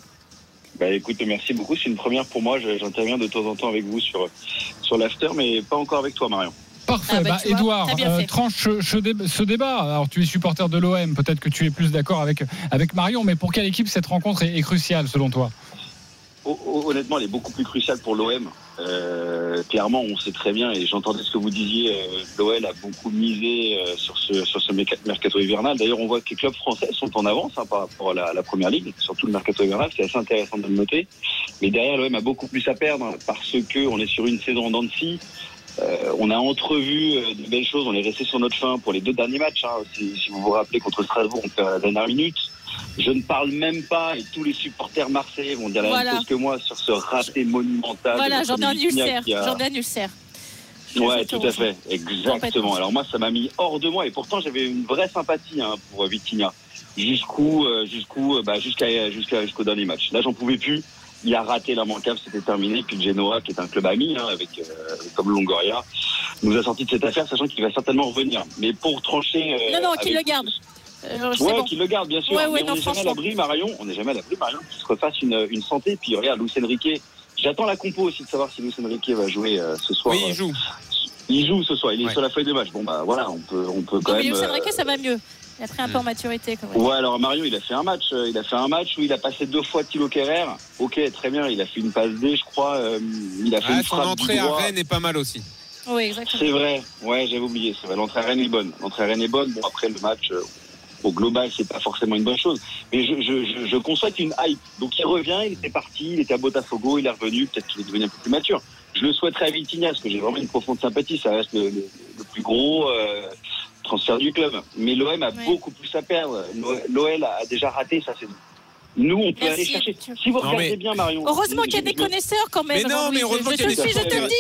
Bah écoute, merci beaucoup. C'est une première pour moi. J'interviens de temps en temps avec vous sur, sur l'after, mais pas encore avec toi, Marion. Parfait, Ah bah, bah, Edouard, euh, fait. tranche ce, ce dé- ce débat. Alors tu es supporter de l'OM, peut-être que tu es plus d'accord avec, avec Marion, mais pour quelle équipe cette rencontre est, est cruciale selon toi? Ho- ho- Honnêtement, elle est beaucoup plus cruciale pour l'OM. Euh, clairement, on sait très bien, et j'entendais ce que vous disiez, euh, l'OL a beaucoup misé euh, sur ce, sur ce méca- mercato hivernal. D'ailleurs, on voit que les clubs français sont en avance hein, par rapport à la, la première ligue, surtout le mercato hivernal, c'est assez intéressant de le noter. Mais derrière, l'OM a beaucoup plus à perdre parce que on est sur une saison en dents de scie. Euh, on a entrevu euh, de belles choses, on est resté sur notre fin pour les deux derniers matchs. hein. Si, si vous vous rappelez, contre Strasbourg, on perd la dernière minute. Je ne parle même pas, et tous les supporters marseillais vont dire la Voilà. même chose que moi sur ce raté monumental. Voilà, ulcère. qui a- un ulcère. Ouais, tout à fait, exactement. Alors moi, ça m'a mis hors de moi, et pourtant j'avais une vraie sympathie hein, pour Vitinha. Jusqu'où, euh, jusqu'où, bah, jusqu'à, jusqu'à, jusqu'au dernier match. Là, j'en pouvais plus. Il a raté l'immanquable, c'était terminé. Puis le Genoa, qui est un club ami, hein, avec euh, comme Longoria, nous a sorti de cette affaire, sachant qu'il va certainement revenir. Mais pour trancher, euh, Non, non, qu'il le garde. Euh, Ouais, bon. qu'il le garde, bien sûr. Ouais, ouais, mais non, on n'est jamais à l'abri, Marion. On n'est jamais à l'abri, Marion, qu'il se refasse une, une santé. Puis regarde, Luis Enrique. J'attends la compo aussi de savoir si Luis Enrique va jouer euh, ce soir. Oui, il joue. Il joue ce soir. Il est Ouais. sur la feuille de match. Bon, bah voilà, on peut, on peut quand Non, mais même. Luis euh, Enrique, ça va mieux. Il a pris un peu en maturité quand même. Ouais, alors Marion, il a fait un match. euh, Il a fait un match où il a passé deux fois Thilo Kerrer. Ok, très bien. Il a fait une passe D, je crois. euh, il a fait Ah, une son frappe entrée du à. Rennes est pas mal aussi. Oui, exactement. C'est vrai. Ouais, j'avais oublié. C'est vrai. L'entrée à Rennes est bonne. L'entrée à Rennes est bonne. Bon, après, le match, euh, au global, c'est pas forcément une bonne chose. Mais je, je, je, je conçois qu'il y a une hype. Donc, il revient. Il était parti. Il était à Botafogo. Il est revenu. Peut-être qu'il est devenu un peu plus mature. Je le souhaiterais à Vitinha parce que j'ai vraiment une profonde sympathie. Ça reste le, le- le plus gros euh, transfert du club. Mais l'OM a beaucoup plus à perdre. L'OL a déjà raté sa saison. Nous, on peut Merci. aller chercher. Si vous Non, regardez mais- bien, Marion. Heureusement qu'il y a des connaisseurs quand même. Mais non, Jean-Louis. mais heureusement je, qu'il y a des suis, je te le dis.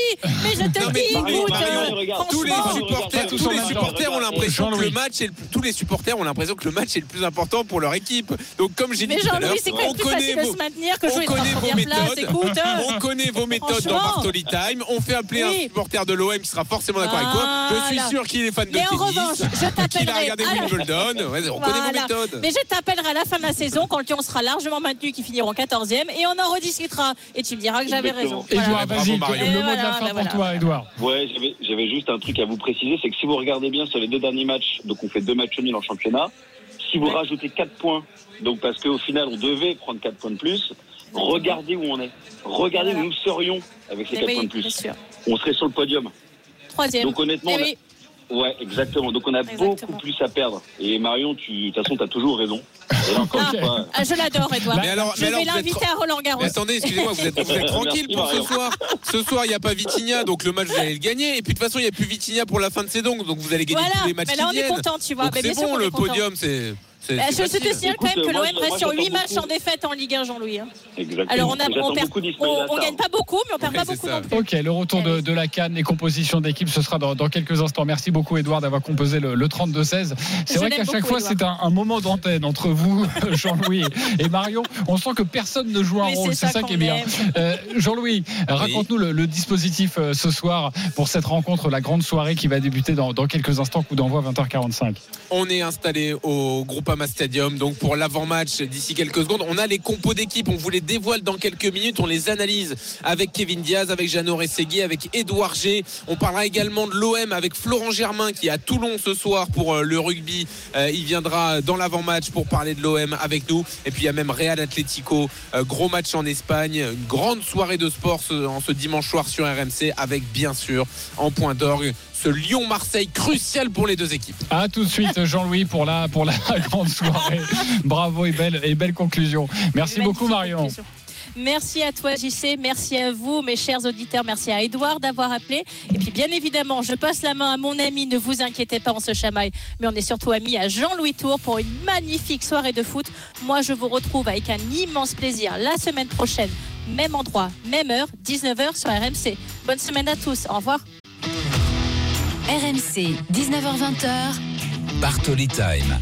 Mais je te Non, le mais dis, Marion, écoute. Marion, euh, tous les supporters, tous les supporters ont l'impression que le match est le- tous les supporters ont l'impression que le match est le plus important pour leur équipe. Donc comme j'ai dit tout à l'heure, Jean-Louis, c'est quand on même plus connaît vos on connaît méthodes. Euh, On connaît vos méthodes dans. Bartoli Time. On fait appeler un supporter de l'OM qui sera forcément d'accord avec toi. Je suis sûr qu'il est fan de Mais en tennis, revanche, je a t'appellerai regardé à la- Wimbledon. On connaît vos méthodes. Mais je t'appellerai à la fin de la saison quand Lyon sera largement maintenu, qui finiront 14e, et on en rediscutera. Et tu me diras que j'avais raison. Exactement. Voilà. Edouard, vas-y, le mot de la fin bah pour voilà. toi, Edouard. Ouais, j'avais, juste un truc à vous préciser, c'est que si vous regardez bien sur les deux derniers matchs, donc on fait deux matchs nuls en championnat, si vous Ouais. rajoutez 4 points, donc parce qu'au final on devait prendre 4 points de plus, regardez où on est. Regardez Voilà. où nous serions avec ces Eh 4 oui, points de plus. On serait sur le podium. Troisième. Donc honnêtement, Eh on a- oui. Ouais, exactement. Donc on a beaucoup plus à perdre. Et Marion, tu, de toute façon, tu as toujours raison. Et là, encore une fois, Ah, je l'adore, Edouard. Mais alors- je mais alors, vais êtes l'inviter à Roland Garros. Mais attendez, excusez-moi, vous êtes, vous êtes tranquille Merci, pour ce soir. Ce soir, il n'y a pas Vitinha, donc le match, vous allez le gagner. Et puis de toute façon, il n'y a plus Vitinha pour la fin de saison, donc vous allez gagner Voilà, tous les matchs mais là, on est content, tu vois. C'est bien sûr bon, est le content. podium, c'est. C'est- Bah, je, je te signale quand même que l'OM reste sur j'attends 8 matchs en défaite en Ligue 1, Jean-Louis. hein. exactement. Alors, on, perd- Sarr. gagne pas beaucoup, mais on perd Ouais, pas beaucoup ça. non plus. Ok, le retour de, de la canne, les compositions d'équipe, ce sera dans, dans quelques instants. Merci beaucoup, Edouard, d'avoir composé le, le 32-16. C'est vrai qu'à chaque fois, c'est un, un moment d'antenne entre vous, Jean-Louis et Marion. On sent que personne ne joue un Mais rôle. c'est ça qui est bien. Euh, Jean-Louis, raconte-nous le, dispositif euh, ce soir pour cette rencontre, la grande soirée qui va débuter dans, quelques instants, coup d'envoi 20h45. On est installé au Stadium, donc pour l'avant-match d'ici quelques secondes. On a les compos d'équipe, on vous les dévoile dans quelques minutes, on les analyse avec Kevin Diaz, avec Jeannot Rességui, avec Édouard G. On parlera également de l'OM avec Florent Germain qui est à Toulon ce soir pour euh, le rugby. Euh, il viendra dans l'avant-match pour parler de l'OM avec nous. Et puis il y a même Real Atlético, euh, gros match en Espagne, une grande soirée de sport en ce dimanche soir sur RMC avec bien sûr en point d'orgue ce Lyon-Marseille crucial pour les deux équipes. À tout de suite, Jean-Louis, pour la, pour la grande soirée. Bravo et belle, et belle conclusion. Merci beaucoup, Marion. conclusion. Merci à toi, JC. Merci à vous, mes chers auditeurs. Merci à Edouard d'avoir appelé. Et puis, bien évidemment, je passe la main à mon ami. Ne vous inquiétez pas, on se chamaille. Mais on est surtout amis à Jean-Louis Tour pour une magnifique soirée de foot. Moi, je vous retrouve avec un immense plaisir la semaine prochaine. Même endroit, même heure, 19h sur RMC. Bonne semaine à tous. Au revoir. RMC, 19h20h. Bartoli Time.